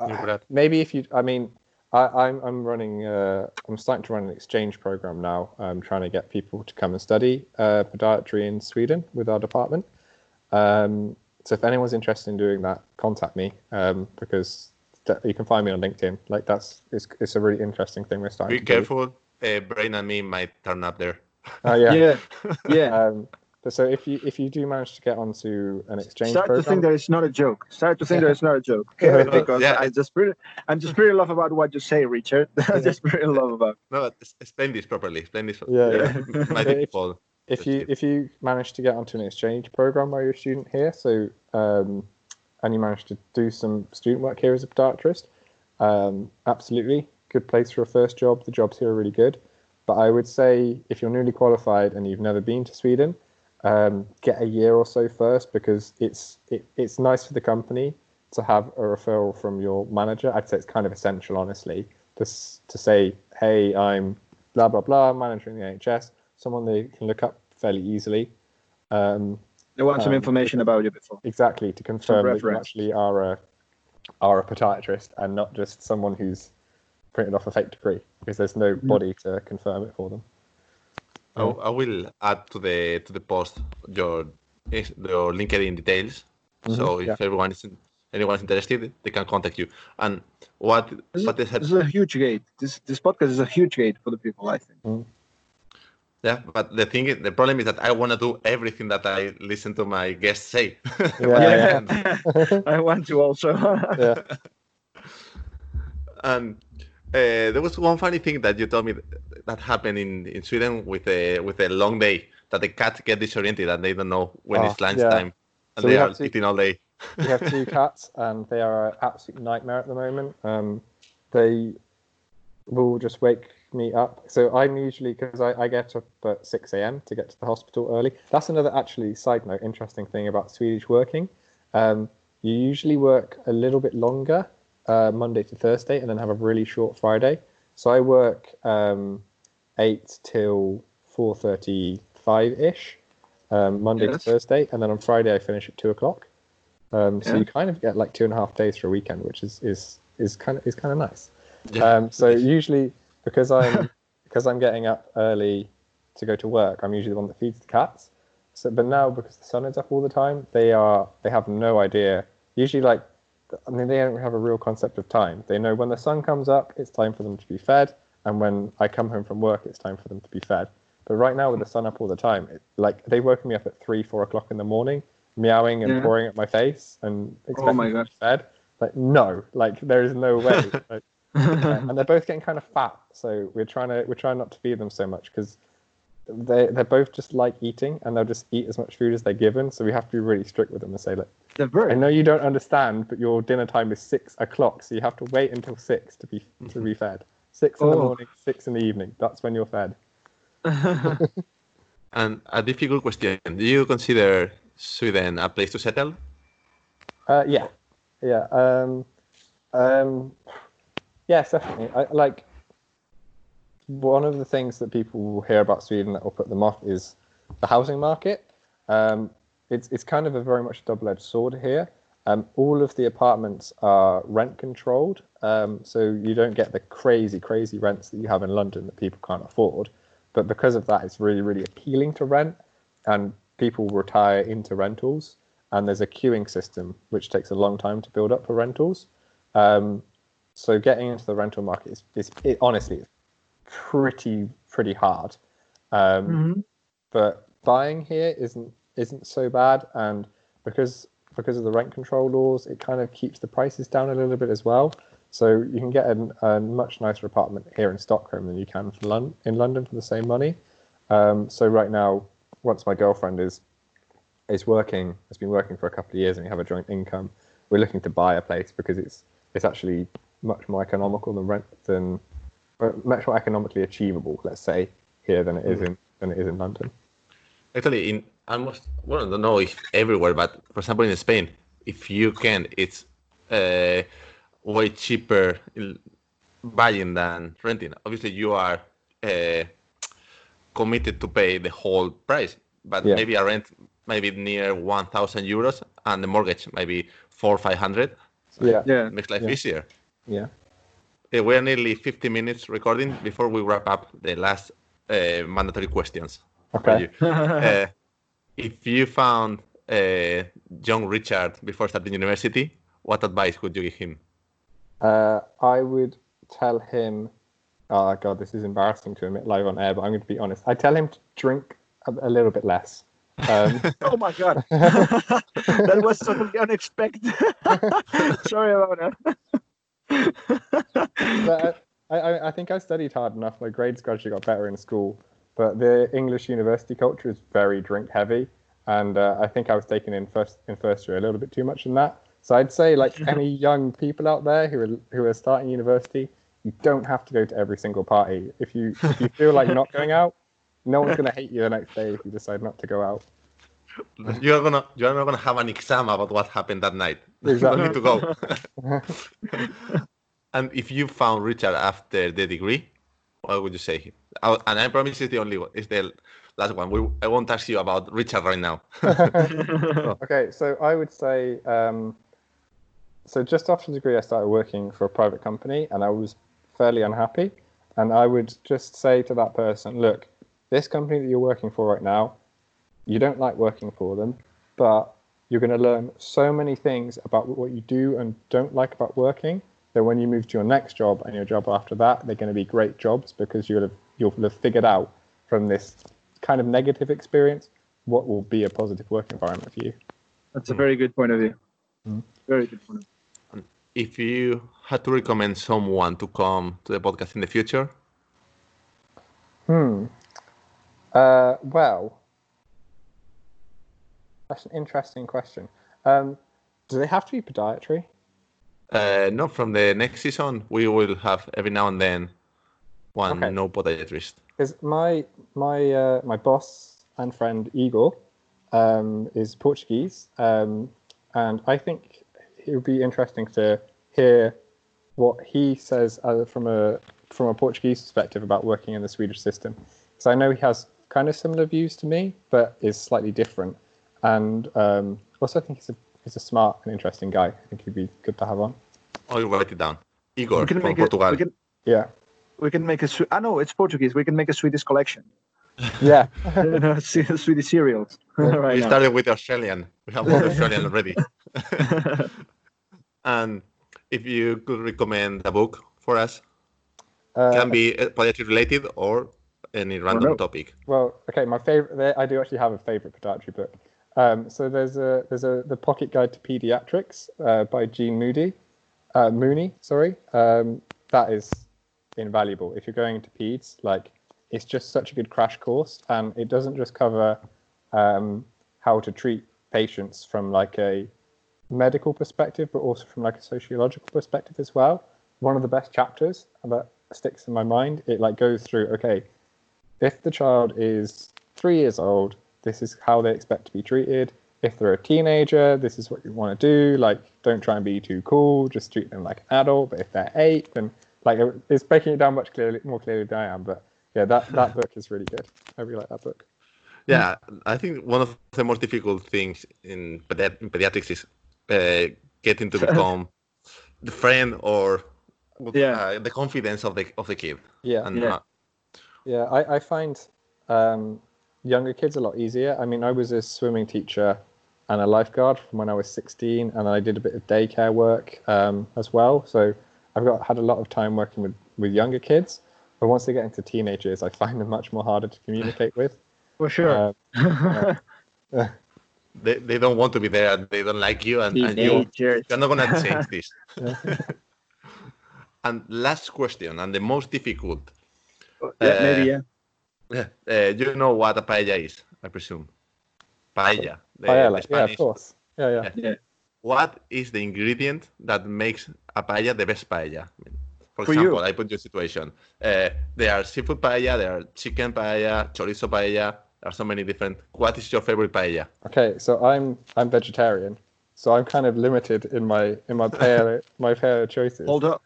New grad. maybe if you. I mean, I, I'm I'm running. Uh, I'm starting to run an exchange program now. I'm trying to get people to come and study uh, podiatry in Sweden with our department. Um, so if anyone's interested in doing that, contact me um, because th- you can find me on LinkedIn. Like that's it's, it's a really interesting thing we're starting. Be to do. careful. Uh, Brain and me might turn up there. Oh yeah. Yeah, yeah. Um, so if you if you do manage to get onto an exchange Start to think that it's not a joke. Start to think that it's not a joke because Yeah. I just really, I'm just really love about what you say, Richard. I'm just really love about. No, explain this properly. Explain this. Yeah, uh, my If- people. If you if you manage to get onto an exchange program while you're a student here, so um, and you manage to do some student work here as a podiatrist, um, absolutely good place for a first job. The jobs here are really good, but I would say if you're newly qualified and you've never been to Sweden, um, get a year or so first because it's it, it's nice for the company to have a referral from your manager. I'd say it's kind of essential, honestly, to to say, hey, I'm blah blah blah manager in the NHS, someone they can look up fairly easily. Um, They want some Um, information about you before. exactly to confirm that you reference. actually are a are a podiatrist and not just someone who's printed off a fake degree because there's Mm. nobody to confirm it for them. I, I will add to the to the post your is- your LinkedIn details. So if yeah. everyone is anyone is interested, they can contact you. And what This, what is, is this is a huge gate. This this podcast is a huge gate for the people. I think. Yeah, but the thing is, the problem is that I want to do everything that I listen to my guests say. Yeah, Yeah, I want to also. Yeah. and uh, there was one funny thing that you told me that, that happened in, in Sweden with a with a long day that the cats get disoriented and they don't know when Oh, it's yeah. lunchtime and So they are have to- eating all day. we have two cats, and they are an absolute nightmare at the moment. Um, they will just wake me up. So I'm usually because I, I get up at six a.m. to get to the hospital early. That's another actually side note, interesting thing about Swedish working. Um, you usually work a little bit longer uh, Monday to Thursday, and then have a really short Friday. So I work um, eight till four thirty-five ish. Um, Monday Yes. to Thursday, and then on Friday I finish at two o'clock. Um, so Yeah. you kind of get like two and a half days for a weekend, which is is is kind of is kind of nice. Yeah. Um, so usually because I'm because I'm getting up early to go to work, I'm usually the one that feeds the cats. So, but now because the sun is up all the time, they are they have no idea. Usually, like I mean, they don't have a real concept of time. They know when the sun comes up, it's time for them to be fed, and when I come home from work, it's time for them to be fed. But right now, with the sun up all the time, it, like they woke me up at three, four o'clock in the morning, meowing and Yeah. pawing at my face and oh expecting my to be fed. Like no, like there is no way. Like, uh, and they're both getting kind of fat, so we're trying to we're trying not to feed them so much because they they're both just like eating and they'll just eat as much food as they're given. So we have to be really strict with them and say, look, the I know you don't understand, but your dinner time is six o'clock, so you have to wait until six to be to be fed. Six in the Oh. morning, six in the evening. That's when you're fed. And a difficult question: Do you consider Sweden a place to settle? Uh, yeah, yeah, um, um, yes, definitely. I like one of the things that people will hear about Sweden that will put them off is the housing market. Um, it's it's kind of a very much double-edged sword here. Um, all of the apartments are rent controlled, um, so you don't get the crazy, crazy rents that you have in London that people can't afford. But because of that, it's really, really appealing to rent, and people retire into rentals. And there's a queuing system which takes a long time to build up for rentals. Um, so getting into the rental market is, is it, honestly it's pretty, pretty hard. Um, Mhm. but buying here isn't isn't so bad and because because of the rent control laws it kind of keeps the prices down a little bit as well so you can get an, a much nicer apartment here in Stockholm than you can for Lon- in London for the same money um, so right now once my girlfriend is is working has been working for a couple of years and we have a joint income we're looking to buy a place because it's it's actually much more economical than rent than uh, much more economically achievable let's say here than it is in than it is in London Actually, in almost well, I don't know if everywhere, but for example, in Spain, if you can, it's uh, way cheaper buying than renting. Obviously, you are uh, committed to pay the whole price, but Yeah. maybe a rent maybe near 1,000 euros, and the mortgage maybe four 500. Yeah. Yeah. Makes life Yeah. easier. Yeah. Uh, we're nearly 50 minutes recording before we wrap up the last uh, mandatory questions. Okay. you. Uh, if you found uh, young Richard before starting university, what advice would you give him? Uh, I would tell him. Oh God, this is embarrassing to admit live on air, but I'm going to be honest. I tell him to drink a, a little bit less. Um, Oh my god, that was totally unexpected. Sorry about that. But I, I, I think I studied hard enough. My grades gradually got better in school, but the English university culture is very drink heavy, and uh, I think I was taken in first in first year a little bit too much in that. So I'd say, like any young people out there who are who are starting university, you don't have to go to every single party. If you if you feel like not going out, no one's gonna hate you the next day if you decide not to go out. You're gonna you're not gonna have an exam about what happened that night. Exactly. you don't need to go. and if you found Richard after the degree, what would you say? I- And I promise it's the only one. It's the last one. We, I won't ask you about Richard right now. Okay, so I would say, um, so just after the degree, I started working for a private company, and I was fairly unhappy. And I would just say to that person, look, this company that you're working for right now, you don't like working for them, but you're going to learn so many things about what you do and don't like about working that when you move to your next job and your job after that, they're going to be great jobs because you'll have you'll have figured out from this kind of negative experience what will be a positive work environment for you. That's a very good point of view. Mm. Very good point. Of view. If you had to recommend someone to come to the podcast in the future, Hmm. Uh, well, that's an interesting question. Um, do they have to be podiatry? uh, no, from the next season we will have every now and then one Okay. no podiatrist. Because my my uh, my boss and friend Igor um, is Portuguese, um, and I think it would be interesting to hear what he says uh, from a from a Portuguese perspective about working in the Swedish system. Because I know he has kind of similar views to me, but is slightly different. And um, also, I think he's a he's a smart and interesting guy. I think he'd be good to have on. I'll write it down. Igor We can from make Portugal. it. We can. Yeah, We can make a. Swe- I know it's Portuguese. We can make a Swedish collection. yeah. You know, Swedish cereals. right we now. started with Australian. We have one Australian already. and if you could recommend a book for us, Uh, can be uh, podiatry related or any random no. topic. Well, okay, my favorite. I do actually have a favorite podiatry book. Um, so there's a there's a the Pocket Guide to Pediatrics uh, by Jean Moody, uh, Mooney. Sorry, um, that is invaluable if you're going into peds. Like, it's just such a good crash course, and it doesn't just cover um, how to treat patients from like a medical perspective, but also from like a sociological perspective as well. One of the best chapters that sticks in my mind. It like goes through. Okay, if the child is three years old, this is how they expect to be treated. If they're a teenager, this is what you want to do. Like, don't try and be too cool. Just treat them like an adult. But if they're eight, then like it's breaking it down much clearly, more clearly than I am. But yeah, that that book is really good. I really like that book. Yeah, I think one of the most difficult things in, pedi- in pediatrics is uh, getting to become the friend or Yeah. uh, the confidence of the of the kid. Yeah, And Yeah. uh, Yeah, I, I find um, younger kids a lot easier. I mean, I was a swimming teacher and a lifeguard from when I was 16, and I did a bit of daycare work um, as well. So I've got had a lot of time working with, with younger kids. But once they get into teenagers, I find them much more harder to communicate with. For sure. Um, they, they don't want to be there. They don't like you, and, and you Teenagers. you're not gonna change this. Yeah. and last question, and the most difficult. Yeah, maybe Uh, yeah. Uh, you know what a paella is, I presume. Paella. the- yeah, the like, yeah, of course. Yeah, yeah. Yeah. What is the ingredient that makes a paella the best paella? For For you. example, I put you a situation. Uh, there are seafood paella, there are chicken paella, chorizo paella. There are so many different. What is your favorite paella? Okay, so I'm I'm vegetarian, so I'm kind of limited in my in my pair my pair of choices. Hold up.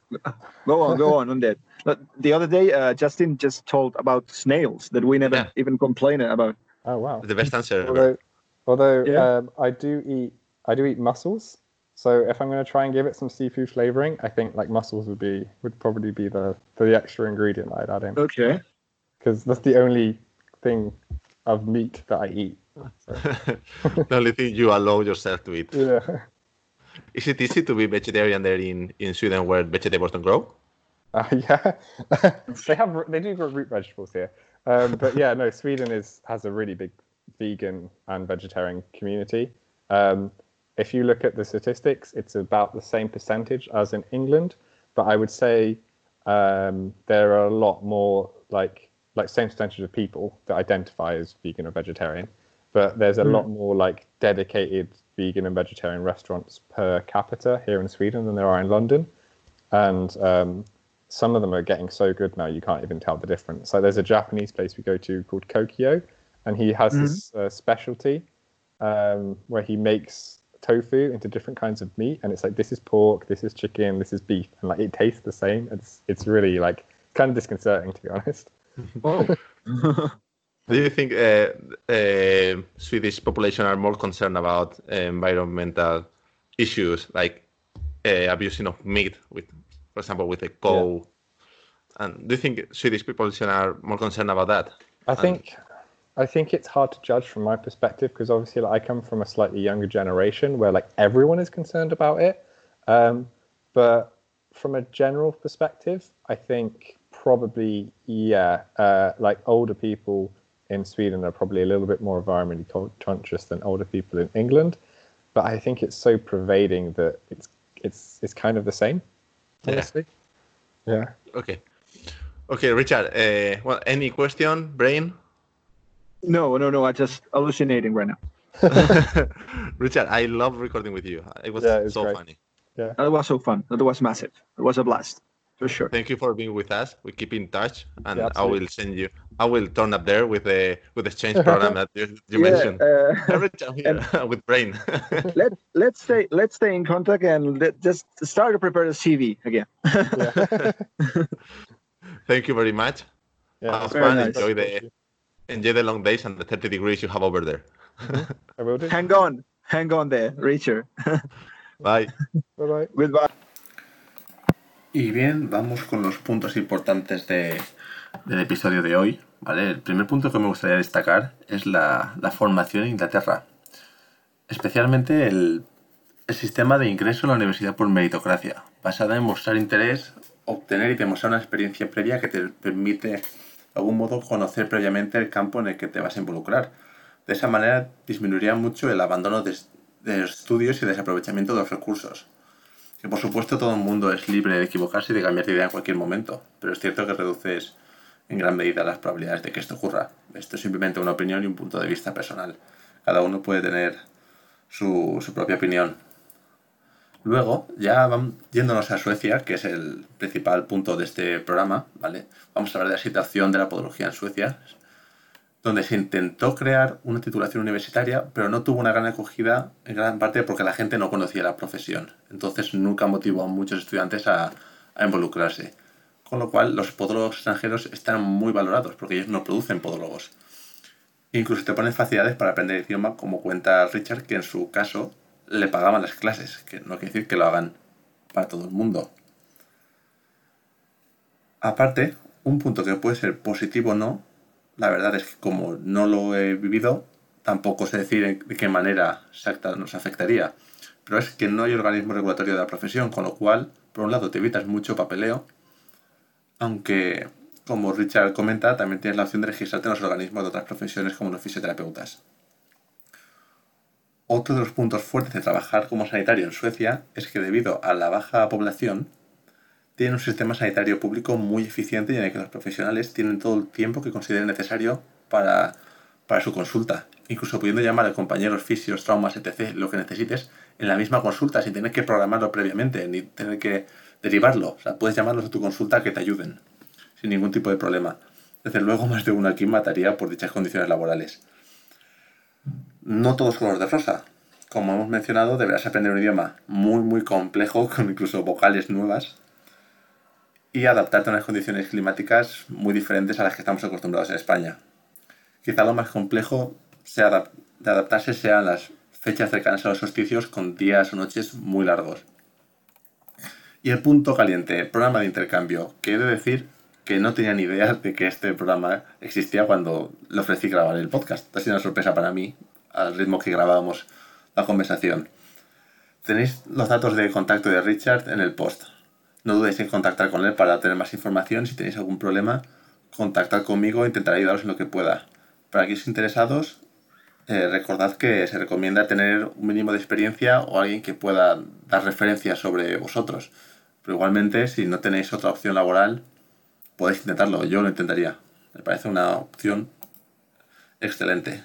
Go on, go on on that. But the other day, uh, Justin just told about snails that we never Yeah. even complained about. Oh wow. The best answer ever. Although, although Yeah. um, I do eat, I do eat mussels. So if I'm going to try and give it some seafood flavoring, I think like mussels would be would probably be the the extra ingredient I'd add in Okay. because that's the only thing of meat that I eat. The only thing you allow yourself to eat. Yeah. Is it easy to be vegetarian there in, in Sweden where vegetables don't grow? Uh, yeah, they have they do grow root vegetables here, um, but yeah, no, Sweden is has a really big vegan and vegetarian community. Um, if you look at the statistics, it's about the same percentage as in England, but I would say um, there are a lot more like like same percentage of people that identify as vegan or vegetarian, but there's a Mm. lot more like dedicated vegan and vegetarian restaurants per capita here in Sweden than there are in London, and um, some of them are getting so good now you can't even tell the difference. Like there's a Japanese place we go to called Kokio, and he has this uh, specialty um, where he makes tofu into different kinds of meat, and it's like this is pork, this is chicken, this is beef, and like it tastes the same. It's it's really like kind of disconcerting to be honest. Oh. Do you think uh, uh, Swedish population are more concerned about environmental issues like uh, abusing of meat, with, for example, with a cow? And do you think Swedish population are more concerned about that? I And- think I think it's hard to judge from my perspective because obviously like, I come from a slightly younger generation where like everyone is concerned about it. Um, but from a general perspective, I think probably yeah, uh, like older people in Sweden are probably a little bit more environmentally conscious than older people in England. But I think it's so pervading that it's it's it's kind of the same. Yeah. Honestly. Yeah. Okay. Okay, Richard. Uh, well, any question, Brain? No, no, no. I'm just hallucinating right now. Richard, I love recording with you. It was Yeah, it's so great. funny. That was so fun. That was massive. It was a blast, for sure. Thank you for being with us. We keep in touch, and Yeah, I will send you. I will turn up there with the with the exchange program that you, you Yeah, mentioned. uh, Every time here with Brain. let let's stay let's stay in contact and let, just start to prepare the CV again. Yeah. Thank you very much. yeah. Have Very fun. nice. Enjoy the enjoy the long days and the 30 degrees you have over there. I will hang on, hang on there, Richard. Bye. Bye bye. Goodbye. Y bien, vamos con los puntos importantes de- del episodio de hoy. ¿vale? El primer punto que me gustaría destacar es la, la formación en Inglaterra. Especialmente el, el sistema de ingreso a la universidad por meritocracia, basada en mostrar interés, obtener y demostrar una experiencia previa que te permite, de algún modo, conocer previamente el campo en el que te vas a involucrar. De esa manera disminuiría mucho el abandono de, de estudios y desaprovechamiento de los recursos. Que por supuesto todo el mundo es libre de equivocarse y de cambiar de idea en cualquier momento, pero es cierto que reduces en gran medida las probabilidades de que esto ocurra. Esto es simplemente una opinión y un punto de vista personal. Cada uno puede tener su, propia opinión. Luego, ya vamos yéndonos a Suecia, que es el principal punto de este programa, ¿vale? Vamos a hablar de la situación de la podología en Suecia, donde se intentó crear una titulación universitaria, pero no tuvo una gran acogida, en gran parte porque la gente no conocía la profesión. Entonces nunca motivó a muchos estudiantes a, a involucrarse. Con lo cual, los podólogos extranjeros están muy valorados, porque ellos no producen podólogos. Incluso te ponen facilidades para aprender el idioma, como cuenta Richard, que en su caso le pagaban las clases, que no quiere decir que lo hagan para todo el mundo. Aparte, un punto que puede ser positivo o no, la verdad es que como no lo he vivido, tampoco sé decir de qué manera exacta nos afectaría. Pero es que no hay organismo regulatorio de la profesión, con lo cual, por un lado, te evitas mucho papeleo, aunque, como Richard comenta, también tienes la opción de registrarte en los organismos de otras profesiones como los fisioterapeutas. Otro de los puntos fuertes de trabajar como sanitario en Suecia es que debido a la baja población, tienen un sistema sanitario público muy eficiente y en el que los profesionales tienen todo el tiempo que consideren necesario para, para su consulta, incluso pudiendo llamar a compañeros fisios, traumas, etc., lo que necesites, en la misma consulta, sin tener que programarlo previamente, ni tener que derivarlo. O sea, puedes llamarlos a tu consulta que te ayuden, sin ningún tipo de problema. Desde luego, más de uno aquí mataría por dichas condiciones laborales. No todo es color de rosa. Como hemos mencionado, deberás aprender un idioma muy, muy complejo, con incluso vocales nuevas, y adaptarte a unas condiciones climáticas muy diferentes a las que estamos acostumbrados en España. Quizá lo más complejo sea de adaptarse sean las fechas cercanas a los solsticios con días o noches muy largos. Y el punto caliente, programa de intercambio, que he de decir que no tenía ni idea de que este programa existía cuando le ofrecí grabar el podcast. Ha sido una sorpresa para mí, al ritmo que grabábamos la conversación. Tenéis los datos de contacto de Richard en el post. No dudéis en contactar con él para tener más información. Si tenéis algún problema, contactad conmigo e intentaré ayudaros en lo que pueda. Para aquellos interesados, eh, recordad que se recomienda tener un mínimo de experiencia o alguien que pueda dar referencias sobre vosotros. Pero igualmente, si no tenéis otra opción laboral, podéis intentarlo. Yo lo intentaría. Me parece una opción excelente.